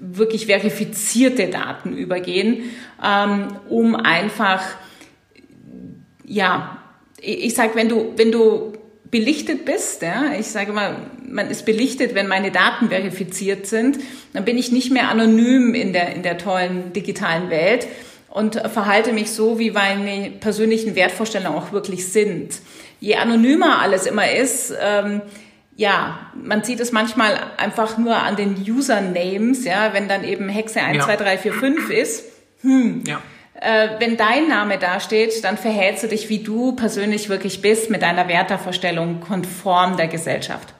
wirklich verifizierte Daten übergehen, ähm, um einfach, ja, ich sage, wenn du, wenn du belichtet bist, ja, ich sage mal, man ist belichtet, wenn meine Daten verifiziert sind, dann bin ich nicht mehr anonym in der, in der tollen digitalen Welt und verhalte mich so, wie meine persönlichen Wertvorstellungen auch wirklich sind. Je anonymer alles immer ist, ähm, ja, man sieht es manchmal einfach nur an den Usernames, ja, wenn dann eben Hexe 1, ja. 2, 3, 4, 5 ist. Hm. Ja. Äh, wenn dein Name dasteht, dann verhältst du dich, wie du persönlich wirklich bist, mit deiner Wertevorstellung konform der Gesellschaft.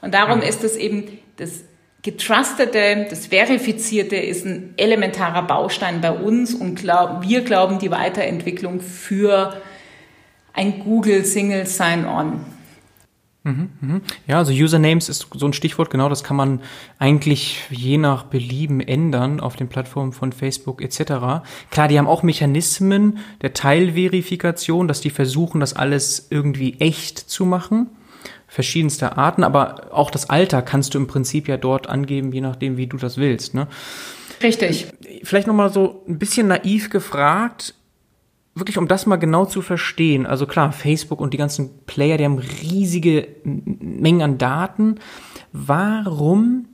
Und darum mhm. ist es eben das Getrustete, das Verifizierte ist ein elementarer Baustein bei uns und glaub, wir glauben die Weiterentwicklung für ein Google Single Sign-On. Mhm, mhm. Ja, also Usernames ist so ein Stichwort, genau, das kann man eigentlich je nach Belieben ändern auf den Plattformen von Facebook etc. Klar, die haben auch Mechanismen der Teilverifikation, dass die versuchen, das alles irgendwie echt zu machen, verschiedenster Arten, aber auch das Alter kannst du im Prinzip ja dort angeben, je nachdem, wie du das willst. Ne? Richtig. Vielleicht nochmal so ein bisschen naiv gefragt, wirklich um das mal genau zu verstehen, also klar, Facebook und die ganzen Player, die haben riesige Mengen an Daten. Warum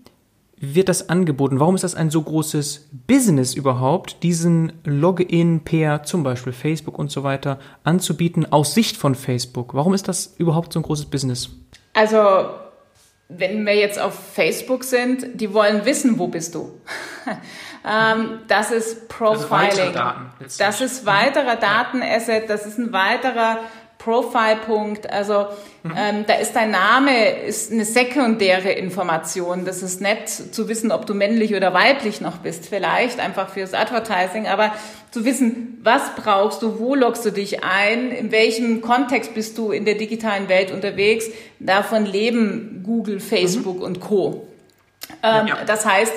wird das angeboten? Warum ist das ein so großes Business überhaupt, diesen Login per zum Beispiel Facebook und so weiter anzubieten aus Sicht von Facebook? Warum ist das überhaupt so ein großes Business? Also, wenn wir jetzt auf Facebook sind, die wollen wissen, wo bist du? *laughs* Ähm, das ist Profiling. Das, das ist weiterer Datenasset, das ist ein weiterer Profile-Punkt. Also mhm. ähm, da ist dein Name ist eine sekundäre Information. Das ist nett zu wissen, ob du männlich oder weiblich noch bist, vielleicht einfach fürs Advertising, aber zu wissen, was brauchst du, wo loggst du dich ein, in welchem Kontext bist du in der digitalen Welt unterwegs. Davon leben Google, Facebook mhm. und Co. Ähm, ja. Das heißt,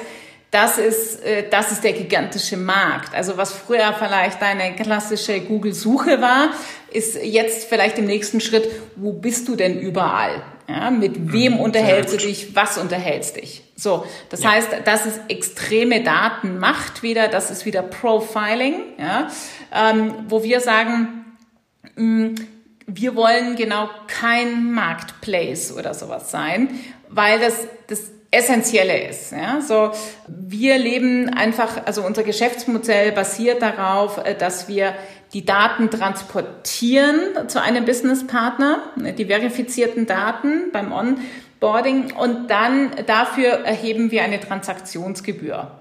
das ist, äh, das ist der gigantische Markt. Also was früher vielleicht deine klassische Google-Suche war, ist jetzt vielleicht im nächsten Schritt, wo bist du denn überall? Ja, mit wem mhm, unterhältst du dich? Was unterhältst dich? So, das ja. heißt, das ist extreme Datenmacht wieder, das ist wieder Profiling, ja, ähm, wo wir sagen, mm, wir wollen genau kein Marketplace oder sowas sein, weil das, das Essentielle ist. Ja? So, wir leben einfach, also unser Geschäftsmodell basiert darauf, äh, dass wir die Daten transportieren zu einem Businesspartner, ne, die verifizierten Daten beim Onboarding und dann dafür erheben wir eine Transaktionsgebühr.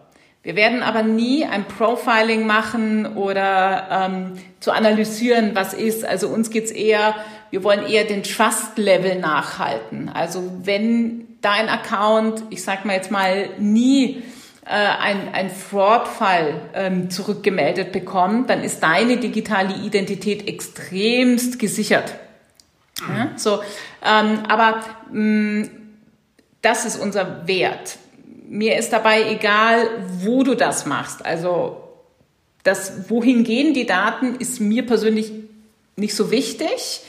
Wir werden aber nie ein Profiling machen oder ähm, zu analysieren, was ist. Also uns geht's eher, wir wollen eher den Trust-Level nachhalten. Also wenn dein Account, ich sag mal jetzt mal, nie äh, ein, ein Fraud-Fall ähm, zurückgemeldet bekommt, dann ist deine digitale Identität extremst gesichert. Ja, so, ähm, aber mh, mm, das ist unser Wert mir ist dabei egal, wo du das machst. Also das, wohin gehen die Daten, ist mir persönlich nicht so wichtig,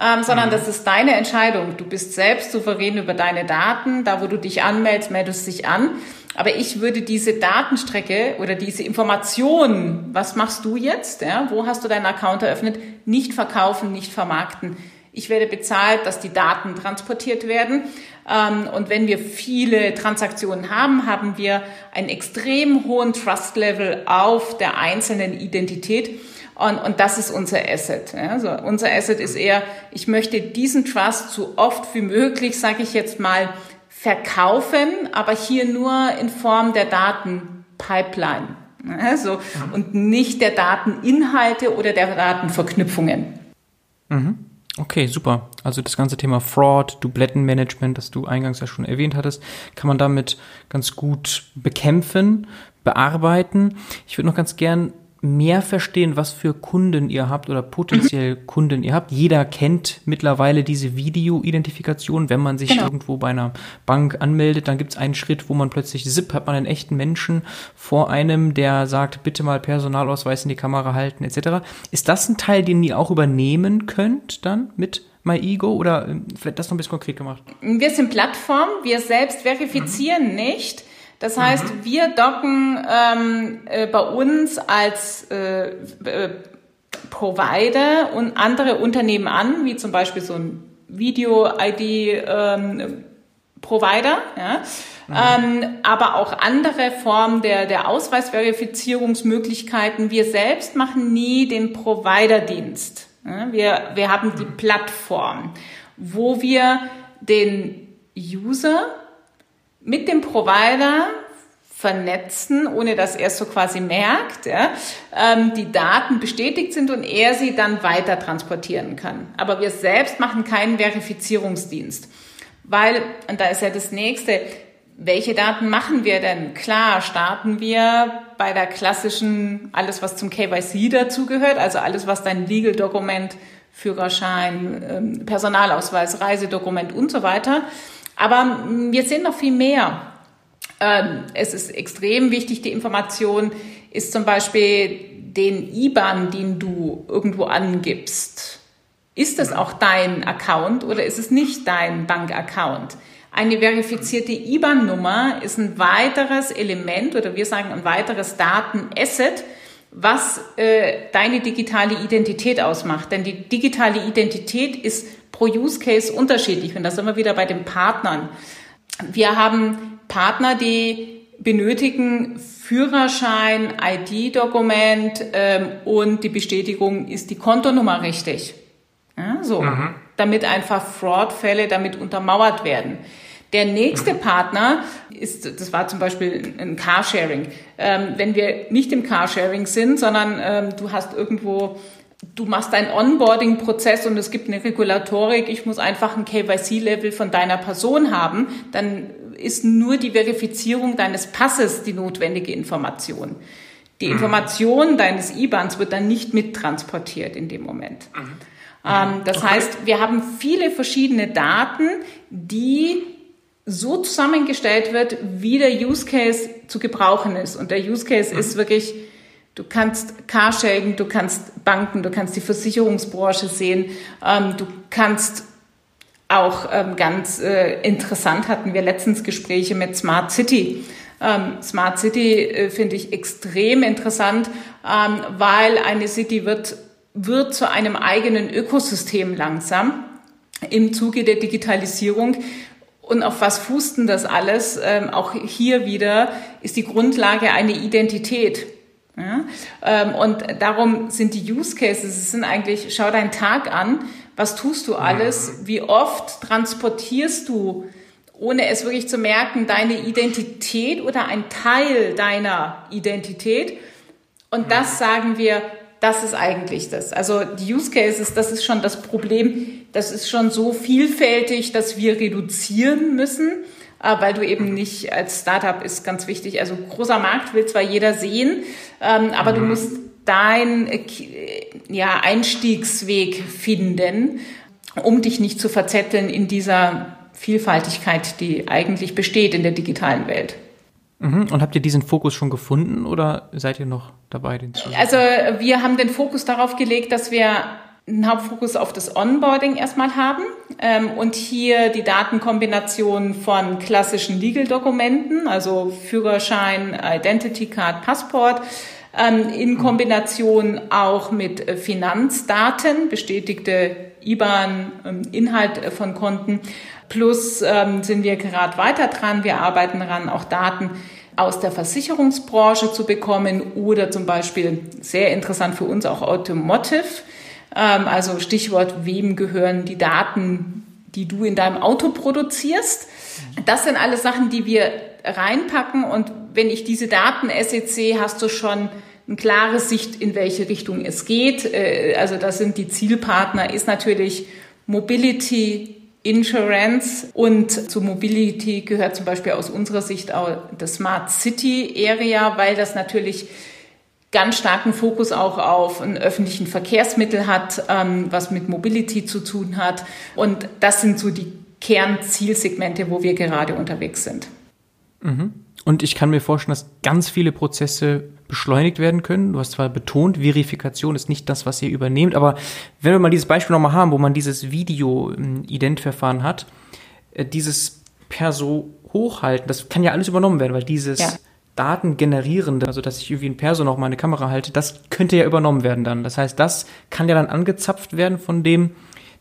ähm, sondern mhm. das ist deine Entscheidung. Du bist selbst souverän über deine Daten. Da, wo du dich anmeldest, meldest dich an. Aber ich würde diese Datenstrecke oder diese Information, was machst du jetzt? Ja, wo hast du deinen Account eröffnet? Nicht verkaufen, nicht vermarkten. Ich werde bezahlt, dass die Daten transportiert werden. Ähm, und wenn wir viele Transaktionen haben, haben wir einen extrem hohen Trust-Level auf der einzelnen Identität. Und, und das ist unser Asset. Also unser Asset ist eher, ich möchte diesen Trust so oft wie möglich, sage ich jetzt mal, verkaufen, aber hier nur in Form der Datenpipeline. Also, und nicht der Dateninhalte oder der Datenverknüpfungen. Mhm. Okay, super. Also das ganze Thema Fraud, Dublettenmanagement, das du eingangs ja schon erwähnt hattest, kann man damit ganz gut bekämpfen, bearbeiten. Ich würde noch ganz gern mehr verstehen, was für Kunden ihr habt oder potenziell *clears throat* Kunden ihr habt. Jeder kennt mittlerweile diese Video-Identifikation. Wenn man sich genau. irgendwo bei einer Bank anmeldet, dann gibt es einen Schritt, wo man plötzlich zip, hat man einen echten Menschen vor einem, der sagt, bitte mal Personalausweis in die Kamera halten, etc. Ist das ein Teil, den ihr auch übernehmen könnt dann mit MyEgo oder ähm, vielleicht das noch ein bisschen konkret gemacht? Wir sind Plattform, wir selbst verifizieren mhm. nicht. Das heißt, mhm. wir docken ähm, äh, bei uns als äh, äh, Provider und andere Unternehmen an, wie zum Beispiel so ein Video-ID-Provider, ähm, ja? Mhm. Ähm, aber auch andere Formen der, der Ausweisverifizierungsmöglichkeiten. Wir selbst machen nie den Provider-Dienst. Ja? Wir, wir haben die mhm. Plattform, wo wir den User mit dem Provider vernetzen, ohne dass er es so quasi merkt, ja, ähm, die Daten bestätigt sind und er sie dann weiter transportieren kann. Aber wir selbst machen keinen Verifizierungsdienst, weil, und da ist ja das nächste, welche Daten machen wir denn? Klar, starten wir bei der klassischen, alles was zum KYC dazugehört, also alles was dein Legal-Dokument, Führerschein, ähm, Personalausweis, Reisedokument und so weiter. Aber wir sehen noch viel mehr. Ähm, es ist extrem wichtig, die Information ist zum Beispiel den IBAN, den du irgendwo angibst. Ist es auch dein Account oder ist es nicht dein Bankaccount? Eine verifizierte IBAN-Nummer ist ein weiteres Element oder wir sagen ein weiteres Datenasset, was äh, deine digitale Identität ausmacht. Denn die digitale Identität ist pro Use Case unterschiedlich. Und da sind wir wieder bei den Partnern. Wir haben Partner, die benötigen Führerschein, ID-Dokument ähm, und die Bestätigung, ist die Kontonummer richtig. Ja, so, mhm. damit einfach Fraud-Fälle damit untermauert werden. Der nächste mhm. Partner ist, das war zum Beispiel ein Carsharing. Ähm, wenn wir nicht im Carsharing sind, sondern ähm, du hast irgendwo du machst einen Onboarding-Prozess und es gibt eine Regulatorik, ich muss einfach ein KYC-Level von deiner Person haben, dann ist nur die Verifizierung deines Passes die notwendige Information. Die mhm. Information deines IBANs wird dann nicht mittransportiert in dem Moment. Mhm. Ähm, das okay. heißt, wir haben viele verschiedene Daten, die so zusammengestellt wird, wie der Use Case zu gebrauchen ist. Und der Use Case mhm. ist wirklich Du kannst Carsharing, du kannst Banken, du kannst die Versicherungsbranche sehen, ähm, du kannst auch ähm, ganz äh, interessant hatten wir letztens Gespräche mit Smart City. Ähm, Smart City äh, finde ich extrem interessant, ähm, weil eine City wird wird zu einem eigenen Ökosystem langsam im Zuge der Digitalisierung. Und auf was fußt denn das alles? Ähm, auch hier wieder ist die Grundlage eine Identität. Ja? Ähm, und darum sind die Use Cases, es sind eigentlich, schau deinen Tag an, was tust du alles, wie oft transportierst du, ohne es wirklich zu merken, deine Identität oder ein Teil deiner Identität. Und das sagen wir, das ist eigentlich das. Also die Use Cases, das ist schon das Problem. Das ist schon so vielfältig, dass wir reduzieren müssen, weil du eben nicht als Startup ist ganz wichtig. Also großer Markt will zwar jeder sehen, ähm, aber du mhm. musst dein äh, ja, Einstiegsweg finden, um dich nicht zu verzetteln in dieser Vielfaltigkeit, die eigentlich besteht in der digitalen Welt. Mhm. Und habt ihr diesen Fokus schon gefunden oder seid ihr noch dabei? Den zu also wir haben den Fokus darauf gelegt, dass wir einen Hauptfokus auf das Onboarding erstmal haben ähm, und hier die Datenkombination von klassischen Legal-Dokumenten, also Führerschein, Identity Card, Passport, ähm, in Kombination auch mit äh, Finanzdaten, bestätigte IBAN, ähm, Inhalt von Konten Plus ähm, sind wir gerade weiter dran. Wir arbeiten daran, auch Daten aus der Versicherungsbranche zu bekommen oder zum Beispiel sehr interessant für uns auch Automotive. Ähm, also Stichwort, wem gehören die Daten, die du in deinem Auto produzierst? Das sind alles Sachen, die wir reinpacken und wenn ich diese Daten SEC, hast du schon eine klare Sicht, in welche Richtung es geht. Äh, also das sind die Zielpartner, ist natürlich Mobility, Insurance und zu Mobility gehört zum Beispiel aus unserer Sicht auch das Smart City Area, weil das natürlich ganz starken Fokus auch auf einen öffentlichen Verkehrsmittel hat, ähm, was mit Mobility zu tun hat. Und das sind so die Kernzielsegmente, wo wir gerade unterwegs sind. Mhm. Und ich kann mir vorstellen, dass ganz viele Prozesse beschleunigt werden können. Du hast zwar betont, Verifikation ist nicht das, was ihr übernehmt, aber wenn wir mal dieses Beispiel nochmal haben, wo man dieses Video-Ident-Verfahren hat, äh, dieses Perso hochhalten, das kann ja alles übernommen werden, weil dieses ja. Daten generierende, also dass ich irgendwie ein Perso noch mal eine Kamera halte, das könnte ja übernommen werden dann. Das heißt, das kann ja dann angezapft werden von dem,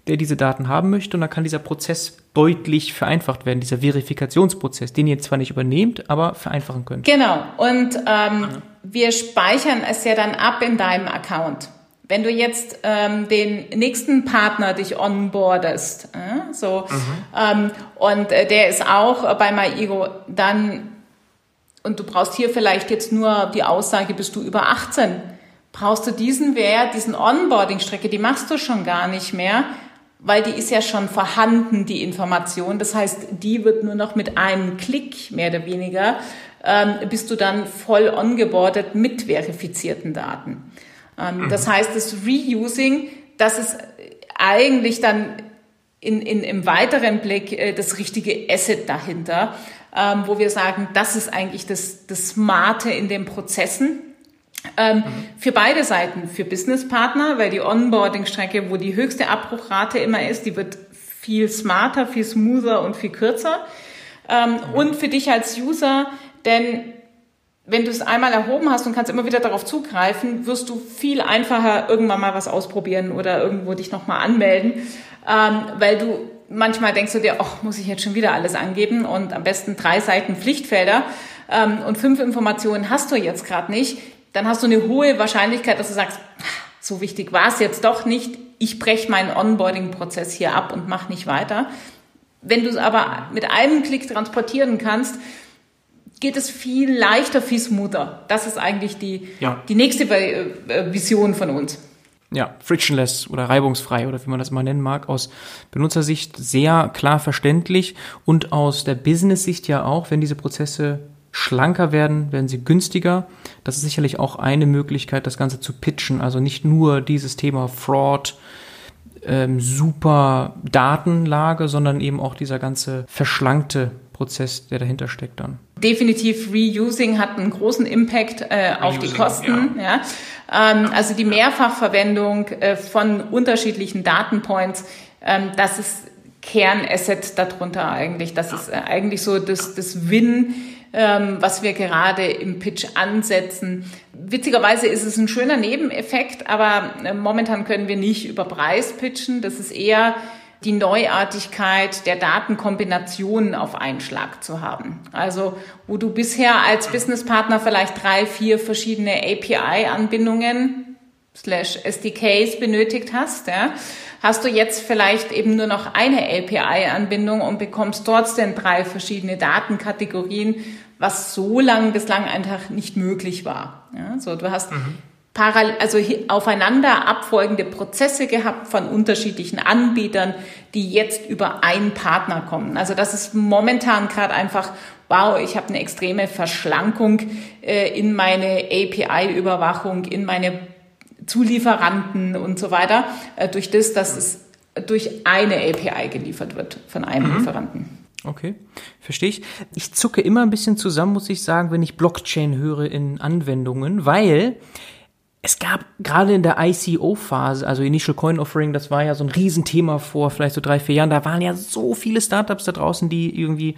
der diese Daten haben möchte und dann kann dieser Prozess deutlich vereinfacht werden, dieser Verifikationsprozess, den ihr zwar nicht übernehmt, aber vereinfachen könnt. Genau. Und ähm, wir speichern es ja dann ab in deinem Account. Wenn du jetzt ähm, den nächsten Partner dich onboardest, äh, so mhm. ähm, und äh, der ist auch bei MyEgo, dann und du brauchst hier vielleicht jetzt nur die Aussage, bist du über 18, brauchst du diesen Wert, diesen Onboarding-Strecke, die machst du schon gar nicht mehr, weil die ist ja schon vorhanden, die Information. Das heißt, die wird nur noch mit einem Klick mehr oder weniger, ähm, bist du dann voll ongeboardet mit verifizierten Daten. Ähm, mhm. Das heißt, das Reusing, das ist eigentlich dann in, in, im weiteren Blick äh, das richtige Asset dahinter, ähm, wo wir sagen, das ist eigentlich das, das Smarte in den Prozessen ähm, mhm. Für beide Seiten, für Businesspartner, weil die Onboarding-Strecke, wo die höchste Abbruchrate immer ist, die wird viel smarter, viel smoother und viel kürzer. Ähm, mhm. Und für dich als User, denn wenn du es einmal erhoben hast und kannst immer wieder darauf zugreifen, wirst du viel einfacher irgendwann mal was ausprobieren oder irgendwo dich nochmal anmelden, ähm, weil du manchmal denkst du dir, ach, muss ich jetzt schon wieder alles angeben und am besten drei Seiten Pflichtfelder ähm, und fünf Informationen hast du jetzt gerade nicht dann hast du eine hohe Wahrscheinlichkeit, dass du sagst, so wichtig war es jetzt doch nicht, ich breche meinen Onboarding-Prozess hier ab und mache nicht weiter. Wenn du es aber mit einem Klick transportieren kannst, geht es viel leichter, viel smoother. Das ist eigentlich die, ja. die nächste äh, Vision von uns. Ja, frictionless oder reibungsfrei oder wie man das mal nennen mag, aus Benutzersicht sehr klar verständlich und aus der Business-Sicht ja auch, wenn diese Prozesse schlanker werden, werden sie günstiger. Das ist sicherlich auch eine Möglichkeit, das Ganze zu pitchen. Also nicht nur dieses Thema Fraud, ähm, super Datenlage, sondern eben auch dieser ganze verschlankte Prozess, der dahinter steckt dann. Definitiv Reusing hat einen großen Impact äh, auf die Kosten. Ja. ja. Ähm, also die Mehrfachverwendung äh, von unterschiedlichen Datenpoints, ähm, das ist Kernasset darunter eigentlich. Das ist äh, eigentlich so das, das Win ähm, was wir gerade im Pitch ansetzen. Witzigerweise ist es ein schöner Nebeneffekt, aber äh, momentan können wir nicht über Preis pitchen. Das ist eher die Neuartigkeit der Datenkombinationen auf einen Schlag zu haben. Also wo du bisher als Businesspartner vielleicht drei, vier verschiedene API-Anbindungen slash SDKs benötigt hast, ja, hast du jetzt vielleicht eben nur noch eine API-Anbindung und bekommst trotzdem drei verschiedene Datenkategorien, was so lang bislang einfach nicht möglich war. Ja, so, du hast mhm parallel, also aufeinander abfolgende Prozesse gehabt von unterschiedlichen Anbietern, die jetzt über einen Partner kommen. Also das ist momentan gerade einfach, wow, ich habe eine extreme Verschlankung äh, in meine API-Überwachung, in meine Zulieferanten und so weiter, äh, durch das, dass es durch eine API geliefert wird von einem mhm. Lieferanten. Okay, verstehe ich. Ich zucke immer ein bisschen zusammen, muss ich sagen, wenn ich Blockchain höre in Anwendungen, weil es gab gerade in der ICO-Phase, also Initial Coin Offering, das war ja so ein Riesenthema vor vielleicht so drei, vier Jahren. Da waren ja so viele Startups da draußen, die irgendwie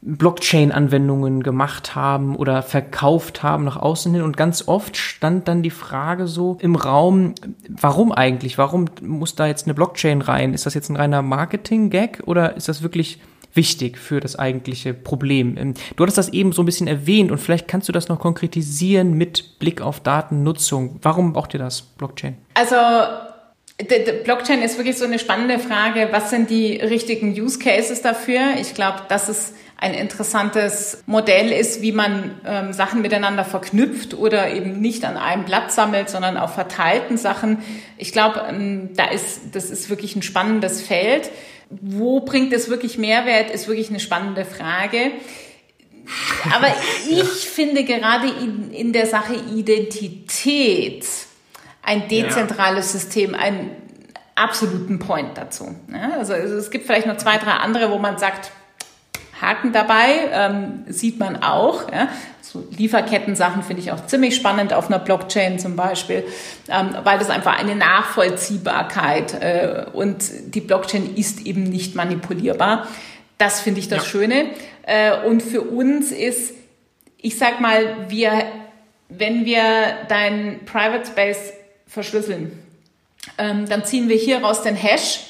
Blockchain-Anwendungen gemacht haben oder verkauft haben nach außen hin. Und ganz oft stand dann die Frage so im Raum, warum eigentlich? Warum muss da jetzt eine Blockchain rein? Ist das jetzt ein reiner Marketing-Gag oder ist das wirklich wichtig für das eigentliche Problem. Ähm, du hattest das eben so ein bisschen erwähnt und vielleicht kannst du das noch konkretisieren mit Blick auf Datennutzung. Warum braucht ihr das, Blockchain? Also Blockchain ist wirklich so eine spannende Frage. Was sind die richtigen Use Cases dafür? Ich glaube, dass es ein interessantes Modell ist, wie man ähm, Sachen miteinander verknüpft oder eben nicht an einem Blatt sammelt, sondern auf verteilten Sachen. Ich glaube, ähm, da ist, das ist wirklich ein spannendes Feld. Wo bringt es wirklich Mehrwert, ist wirklich eine spannende Frage. Aber *laughs* ich finde gerade in, in der Sache Identität ein dezentrales ja. System einen absoluten Point dazu. Also es gibt vielleicht noch zwei, drei andere, wo man sagt, Haken dabei, ähm, sieht man auch. Ja. So Lieferketten-Sachen finde ich auch ziemlich spannend auf einer Blockchain zum Beispiel, ähm, weil das einfach eine Nachvollziehbarkeit äh, und die Blockchain ist eben nicht manipulierbar. Das finde ich das ja. Schöne. Äh, und für uns ist, ich sag mal, wir, wenn wir dein Private Space verschlüsseln, ähm, dann ziehen wir hier raus den Hash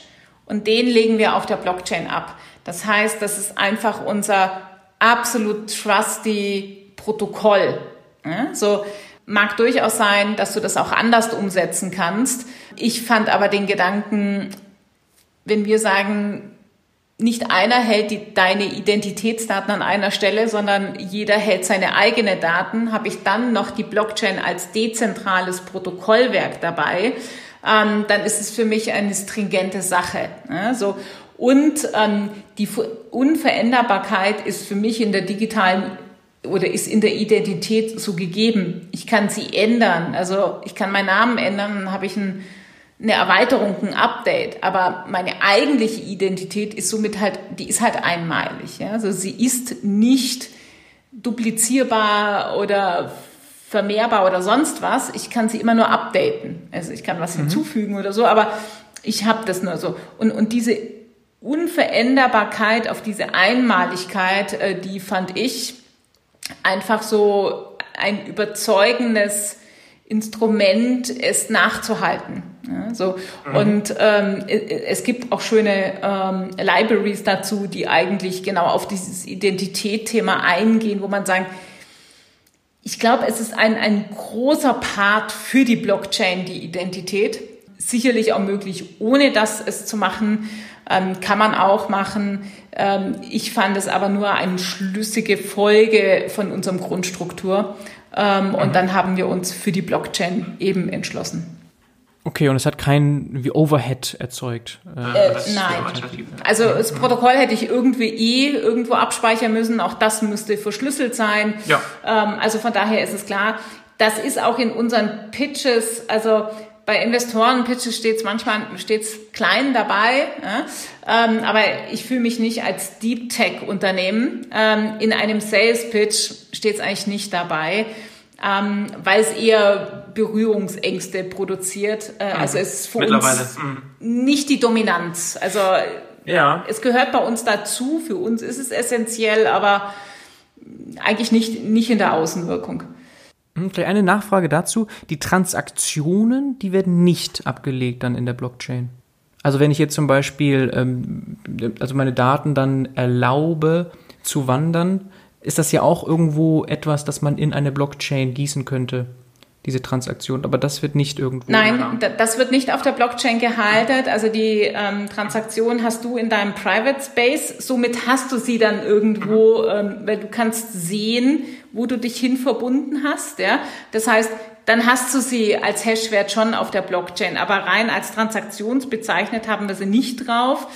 und den legen wir auf der Blockchain ab. Das heißt, das ist einfach unser absolut trusty Protokoll. Ja, so mag durchaus sein, dass du das auch anders umsetzen kannst. Ich fand aber den Gedanken, wenn wir sagen, nicht einer hält die, deine Identitätsdaten an einer Stelle, sondern jeder hält seine eigenen Daten, habe ich dann noch die Blockchain als dezentrales Protokollwerk dabei, ähm, dann ist es für mich eine stringente Sache. Ja, so. Und ähm, die Unveränderbarkeit ist für mich in der digitalen oder ist in der Identität so gegeben. Ich kann sie ändern. Also ich kann meinen Namen ändern, dann habe ich ein, eine Erweiterung, ein Update. Aber meine eigentliche Identität ist somit halt, die ist halt einmalig. Ja? Also sie ist nicht duplizierbar oder vermehrbar oder sonst was. Ich kann sie immer nur updaten. Also ich kann was mhm. hinzufügen oder so, aber ich habe das nur so. Und, und diese Unveränderbarkeit, auf diese Einmaligkeit, äh, die fand ich einfach so ein überzeugendes Instrument, es nachzuhalten. Ja, so. Mhm. Und ähm, es gibt auch schöne ähm, Libraries dazu, die eigentlich genau auf dieses Identitätthema eingehen, wo man sagt, ich glaube, es ist ein, ein großer Part für die Blockchain, die Identität. Sicherlich auch möglich, ohne das es zu machen ähm, kann man auch machen. Ähm, ich fand es aber nur eine schlüssige Folge von unserem Grundstruktur. Ähm, mhm. Und dann haben wir uns für die Blockchain eben entschlossen. Okay, und es hat kein wie Overhead erzeugt. Äh, äh, nein. Also das Protokoll hätte ich irgendwie eh irgendwo abspeichern müssen. Auch das müsste verschlüsselt sein. Ja. Ähm, also von daher ist es klar. Das ist auch in unseren Pitches, also bei Investoren-Pitches steht es manchmal steht's klein dabei, ja? ähm, aber ich fühle mich nicht als Deep Tech-Unternehmen. Ähm, in einem Sales-Pitch steht es eigentlich nicht dabei, ähm, weil es eher Berührungsängste produziert. Äh, mhm. Also es ist für uns mhm. nicht die Dominanz. Also ja. es gehört bei uns dazu, für uns ist es essentiell, aber eigentlich nicht, nicht in der Außenwirkung. Hm, eine Nachfrage dazu. Die Transaktionen, die werden nicht abgelegt dann in der Blockchain. Also wenn ich jetzt zum Beispiel ähm, also meine Daten dann erlaube zu wandern, ist das ja auch irgendwo etwas, das man in eine Blockchain gießen könnte diese Transaktion, aber das wird nicht irgendwo. Nein, das wird nicht auf der Blockchain gehalten. Also die ähm, Transaktion hast du in deinem Private Space. Somit hast du sie dann irgendwo, ähm, weil du kannst sehen, wo du dich hin verbunden hast. Ja, das heißt, dann hast du sie als Hashwert schon auf der Blockchain, aber rein als transaktionsbezeichnet haben wir sie nicht drauf.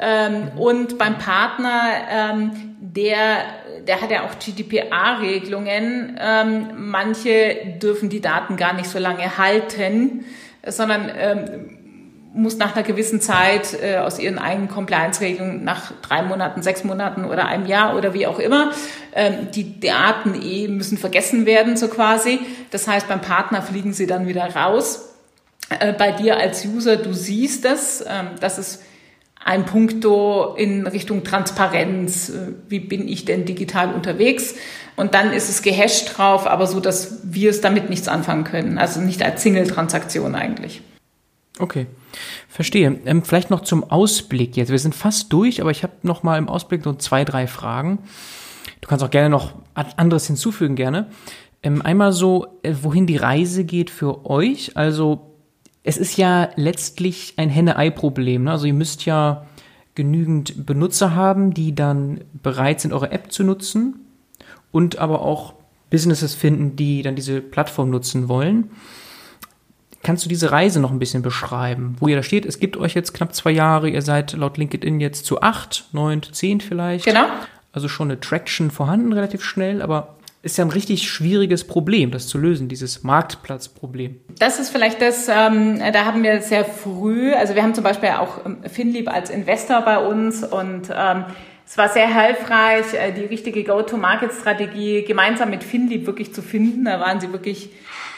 Ähm, und beim Partner, ähm, der, der hat ja auch GDPR-Regelungen. Ähm, manche dürfen die Daten gar nicht so lange halten, sondern ähm, muss nach einer gewissen Zeit äh, aus ihren eigenen Compliance-Regelungen nach drei Monaten, sechs Monaten oder einem Jahr oder wie auch immer, ähm, die Daten eh müssen vergessen werden, so quasi. Das heißt, beim Partner fliegen sie dann wieder raus. Äh, bei dir als User, du siehst das, ähm, das ist ein Punkto in Richtung Transparenz. Äh, wie bin ich denn digital unterwegs? Und dann ist es gehasht drauf, aber so, dass wir es damit nichts anfangen können. Also nicht als Single-Transaktion eigentlich. Okay, verstehe. Ähm, vielleicht noch zum Ausblick jetzt. Wir sind fast durch, aber ich habe noch mal im Ausblick so zwei, drei Fragen. Du kannst auch gerne noch anderes hinzufügen, gerne. Ähm, einmal so, äh, wohin die Reise geht für euch. Also es ist ja letztlich ein Henne-Ei-Problem. Ne? Also ihr müsst ja genügend Benutzer haben, die dann bereit sind, eure App zu nutzen und aber auch Businesses finden, die dann diese Plattform nutzen wollen. Kannst du diese Reise noch ein bisschen beschreiben, wo ihr da steht? Es gibt euch jetzt knapp zwei Jahre, ihr seid laut LinkedIn jetzt zu acht, neun, zehn vielleicht. Genau. Also schon eine Traction vorhanden relativ schnell, aber ist ja ein richtig schwieriges Problem, das zu lösen, dieses Marktplatzproblem. Das ist vielleicht das, ähm, da haben wir sehr früh, also wir haben zum Beispiel auch ähm, Finlieb als Investor bei uns und ähm, es war sehr hilfreich, äh, die richtige Go-to-Market-Strategie gemeinsam mit Finlieb wirklich zu finden. Da waren sie wirklich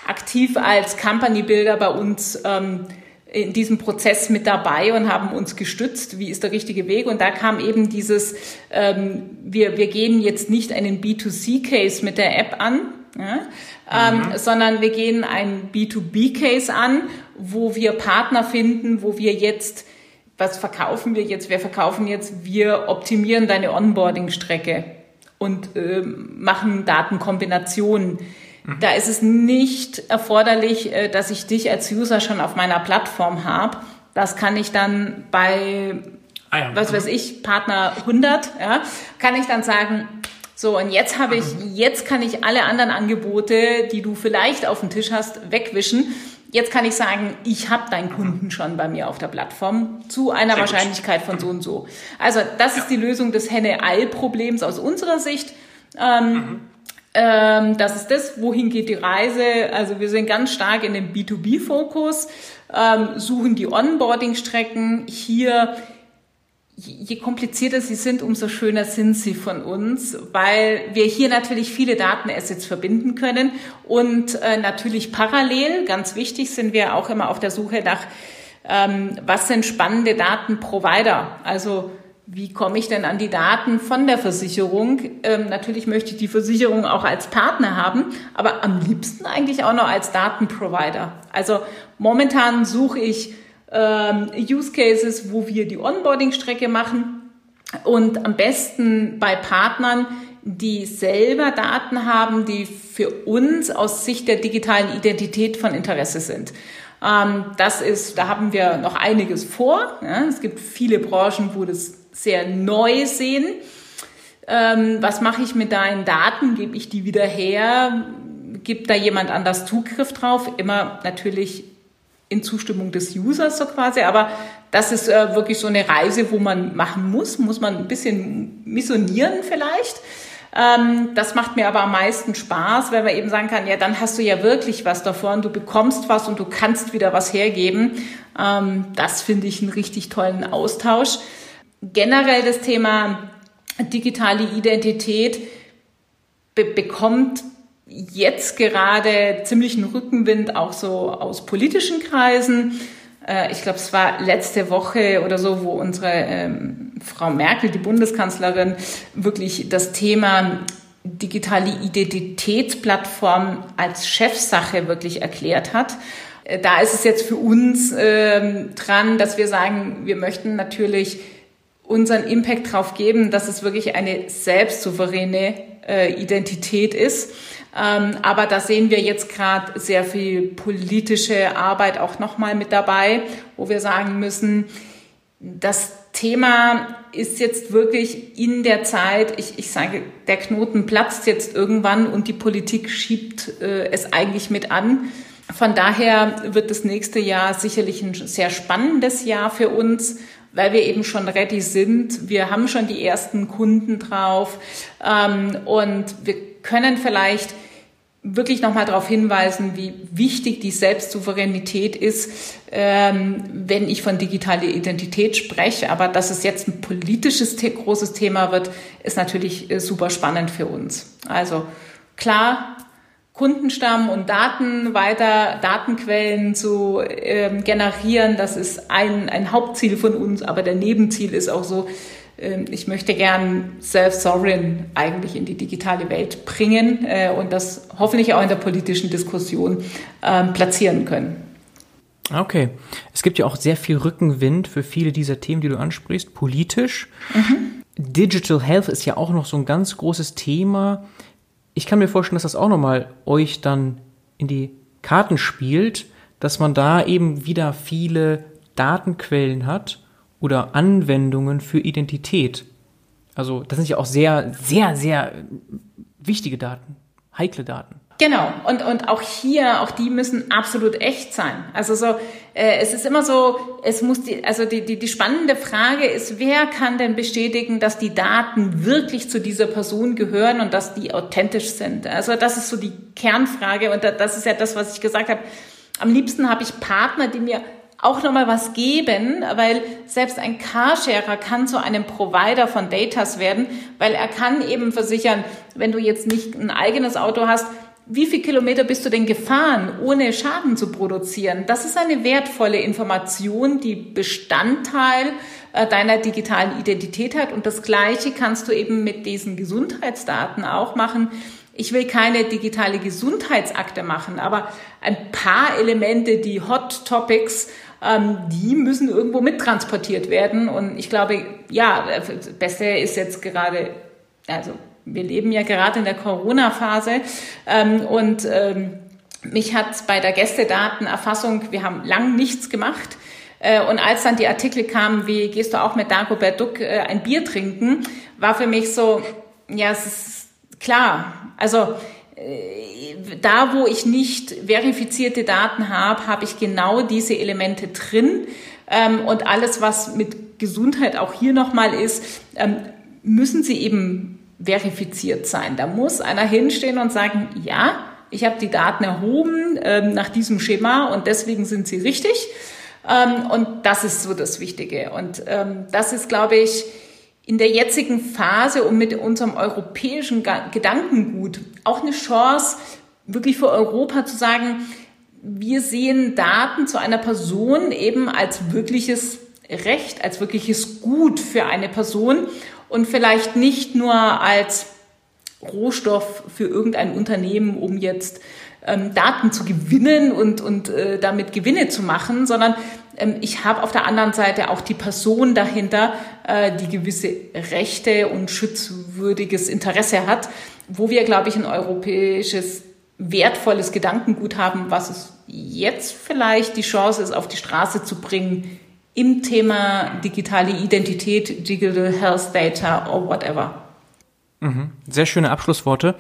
aktiv als Company-Builder bei uns ähm, in diesem Prozess mit dabei und haben uns gestützt, wie ist der richtige Weg. Und da kam eben dieses, ähm, wir, wir gehen jetzt nicht einen B2C-Case mit der App an, ja, ähm, mhm. sondern wir gehen einen B2B-Case an, wo wir Partner finden, wo wir jetzt, was verkaufen wir jetzt? Wir verkaufen jetzt, wir optimieren deine Onboarding-Strecke und äh, machen Datenkombinationen da ist es nicht erforderlich, äh, dass ich dich als User schon auf meiner Plattform habe. Das kann ich dann bei, ah ja. was weiß ich, Partner 100, ja, kann ich dann sagen, so, und jetzt habe ich, mhm. jetzt kann ich alle anderen Angebote, die du vielleicht auf dem Tisch hast, wegwischen. Jetzt kann ich sagen, ich habe deinen Kunden schon bei mir auf der Plattform zu einer Sehr Wahrscheinlichkeit gut. von so und so. Also das ja. ist die Lösung des Henne-Ei-Problems aus unserer Sicht. Ähm, mhm. Ähm, das ist das, wohin geht die Reise. Also wir sind ganz stark in dem B2B-Fokus, ähm, suchen die Onboarding-Strecken. Hier, je komplizierter sie sind, umso schöner sind sie von uns, weil wir hier natürlich viele Datenassets verbinden können und äh, natürlich parallel, ganz wichtig, sind wir auch immer auf der Suche nach, ähm, was sind spannende Datenprovider. Also wie komme ich denn an die Daten von der Versicherung? Ähm, natürlich möchte ich die Versicherung auch als Partner haben, aber am liebsten eigentlich auch noch als Datenprovider. Also momentan suche ich ähm, Use Cases, wo wir die Onboarding-Strecke machen und am besten bei Partnern, die selber Daten haben, die für uns aus Sicht der digitalen Identität von Interesse sind. Ähm, das ist, da haben wir noch einiges vor. Es gibt viele Branchen, wo das sehr neu sehen. Ähm, was mache ich mit deinen Daten? Gebe ich die wieder her? Gibt da jemand anders Zugriff drauf? Immer natürlich in Zustimmung des Users so quasi, aber das ist äh, wirklich so eine Reise, wo man machen muss, muss man ein bisschen missionieren vielleicht. Ähm, das macht mir aber am meisten Spaß, weil man eben sagen kann, ja, dann hast du ja wirklich was davon, du bekommst was und du kannst wieder was hergeben. Ähm, das finde ich einen richtig tollen Austausch generell das Thema digitale Identität be bekommt jetzt gerade ziemlichen Rückenwind auch so aus politischen Kreisen. Äh, ich glaube, es war letzte Woche oder so, wo unsere ähm, Frau Merkel, die Bundeskanzlerin, wirklich das Thema digitale Identitätsplattform als Chefsache wirklich erklärt hat. Äh, da ist es jetzt für uns ähm, dran, dass wir sagen, wir möchten natürlich unseren Impact drauf geben, dass es wirklich eine selbstsouveräne äh, Identität ist. Ähm, aber da sehen wir jetzt gerade sehr viel politische Arbeit auch nochmal mit dabei, wo wir sagen müssen, das Thema ist jetzt wirklich in der Zeit, ich, ich sage, der Knoten platzt jetzt irgendwann und die Politik schiebt äh, es eigentlich mit an. Von daher wird das nächste Jahr sicherlich ein sehr spannendes Jahr für uns, weil wir eben schon ready sind. Wir haben schon die ersten Kunden drauf ähm, und wir können vielleicht wirklich nochmal darauf hinweisen, wie wichtig die Selbstsouveränität ist, ähm, wenn ich von digitaler Identität spreche. Aber dass es jetzt ein politisches großes Thema wird, ist natürlich äh, super spannend für uns. Also klar, Kundenstamm und Daten weiter, Datenquellen zu ähm, generieren, das ist ein, ein Hauptziel von uns, aber der Nebenziel ist auch so, ähm, ich möchte gern self-sovereign eigentlich in die digitale Welt bringen äh, und das hoffentlich auch in der politischen Diskussion ähm, platzieren können. Okay. Es gibt ja auch sehr viel Rückenwind für viele dieser Themen, die du ansprichst, politisch. Mhm. Digital Health ist ja auch noch so ein ganz großes Thema. Ich kann mir vorstellen, dass das auch nochmal euch dann in die Karten spielt, dass man da eben wieder viele Datenquellen hat oder Anwendungen für Identität. Also das sind ja auch sehr, sehr, sehr wichtige Daten, heikle Daten. Genau, und, und auch hier, auch die müssen absolut echt sein. Also so, äh, es ist immer so, es muss die, also die, die, die spannende Frage ist, wer kann denn bestätigen, dass die Daten wirklich zu dieser Person gehören und dass die authentisch sind? Also das ist so die Kernfrage und das ist ja das, was ich gesagt habe. Am liebsten habe ich Partner, die mir auch nochmal was geben, weil selbst ein Carsharer kann zu einem Provider von Datas werden, weil er kann eben versichern, wenn du jetzt nicht ein eigenes Auto hast, wie viel Kilometer bist du denn gefahren, ohne Schaden zu produzieren? Das ist eine wertvolle Information, die Bestandteil äh, deiner digitalen Identität hat. Und das Gleiche kannst du eben mit diesen Gesundheitsdaten auch machen. Ich will keine digitale Gesundheitsakte machen, aber ein paar Elemente, die Hot Topics ähm, die müssen irgendwo mittransportiert werden. Und ich glaube, ja, das Beste ist jetzt gerade, also wir leben ja gerade in der Corona-Phase ähm, und ähm, mich hat bei der Gästedatenerfassung, wir haben lang nichts gemacht. Äh, und als dann die Artikel kamen, wie gehst du auch mit Dagobert Duck äh, ein Bier trinken, war für mich so, ja, es ist klar. Also äh, da, wo ich nicht verifizierte Daten habe, habe ich genau diese Elemente drin. Ähm, und alles, was mit Gesundheit auch hier nochmal ist, ähm, müssen sie eben verifiziert sein. Da muss einer hinstehen und sagen, ja, ich habe die Daten erhoben ähm, nach diesem Schema und deswegen sind sie richtig. und das ist so das Wichtige. Und das ist, glaube ich, in der jetzigen Phase und mit unserem europäischen Gedankengut auch eine Chance, wirklich für Europa zu sagen, wir sehen Daten zu einer Person eben als wirkliches Recht, als wirkliches Gut für eine Person und vielleicht nicht nur als Rohstoff für irgendein Unternehmen, um jetzt ähm, Daten zu gewinnen und, und äh, damit Gewinne zu machen, sondern ähm, ich habe auf der anderen Seite auch die Person dahinter, äh, die gewisse Rechte und schutzwürdiges Interesse hat, wo wir, glaube ich, ein europäisches wertvolles Gedankengut haben, was es jetzt vielleicht die Chance ist, auf die Straße zu bringen im Thema digitale Identität, Digital Health Data or whatever. Mhm. Sehr schöne Abschlussworte.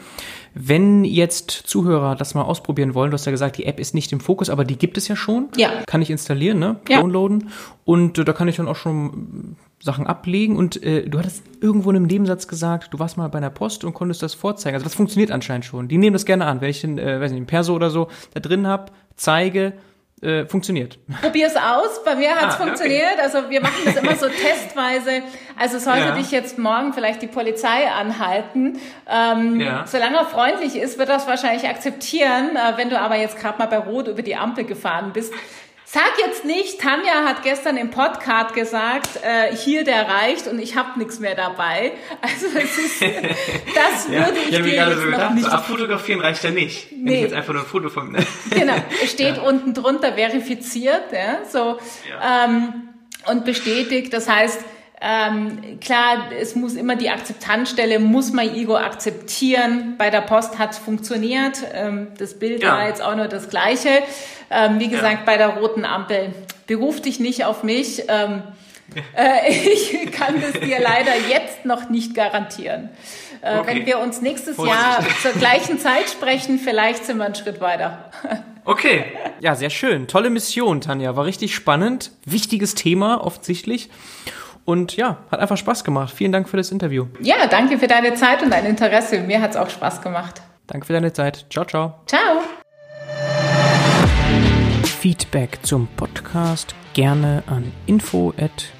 Wenn jetzt Zuhörer das mal ausprobieren wollen, du hast ja gesagt, die App ist nicht im Fokus, aber die gibt es ja schon. Ja. Kann ich installieren, ne? Ja. Downloaden. Und äh, da kann ich dann auch schon Sachen ablegen. Und äh, du hattest irgendwo in einem Nebensatz gesagt, du warst mal bei einer Post und konntest das vorzeigen. Also das funktioniert anscheinend schon. Die nehmen das gerne an. Wenn ich den, äh, weiß nicht, einen Perso oder so da drin hab, zeige, äh, funktioniert. Probier's aus. Bei mir hat's ah, funktioniert. Okay. Also wir machen das immer so *laughs* testweise. Also sollte ja. dich jetzt morgen vielleicht die Polizei anhalten. Ähm, ja. Solange er freundlich ist, wird das wahrscheinlich akzeptieren. Äh, wenn du aber jetzt gerade mal bei Rot über die Ampel gefahren bist, Sag jetzt nicht, Tanja hat gestern im Podcast gesagt, äh, hier der reicht und ich habe nichts mehr dabei. Also es ist, *laughs* das ja, würde ich, ich dir jetzt so noch gedacht, nicht... So abfotografieren reicht ja nicht. Nee. Wenn ich jetzt einfach nur ein Foto von... *laughs* genau, es *laughs* steht ja. unten drunter verifiziert, ja, so, ja. Ähm, und bestätigt. Das heißt, ähm, klar, es muss immer die Akzeptanzstelle, muss mein Ego akzeptieren. Bei der Post hat es funktioniert. Ähm, das Bild ja. war jetzt auch nur das gleiche. Ähm, wie gesagt, ja. bei der roten Ampel, beruf dich nicht auf mich. Ähm, äh, *laughs* ich kann das dir leider jetzt noch nicht garantieren. Äh, okay. Wenn wir uns nächstes Vorsicht. Jahr zur gleichen Zeit sprechen, vielleicht sind wir einen Schritt weiter. Okay. Ja, sehr schön. Tolle Mission, Tanja. War richtig spannend. Wichtiges Thema, offensichtlich. Und ja, hat einfach Spaß gemacht. Vielen Dank für das Interview. Ja, danke für deine Zeit und dein Interesse. Mir hat es auch Spaß gemacht. Danke für deine Zeit. Ciao, ciao. Ciao. Feedback zum Podcast gerne an info@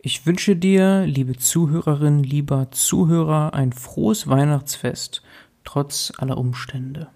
Ich wünsche dir, liebe Zuhörerin, lieber Zuhörer, ein frohes Weihnachtsfest, trotz aller Umstände.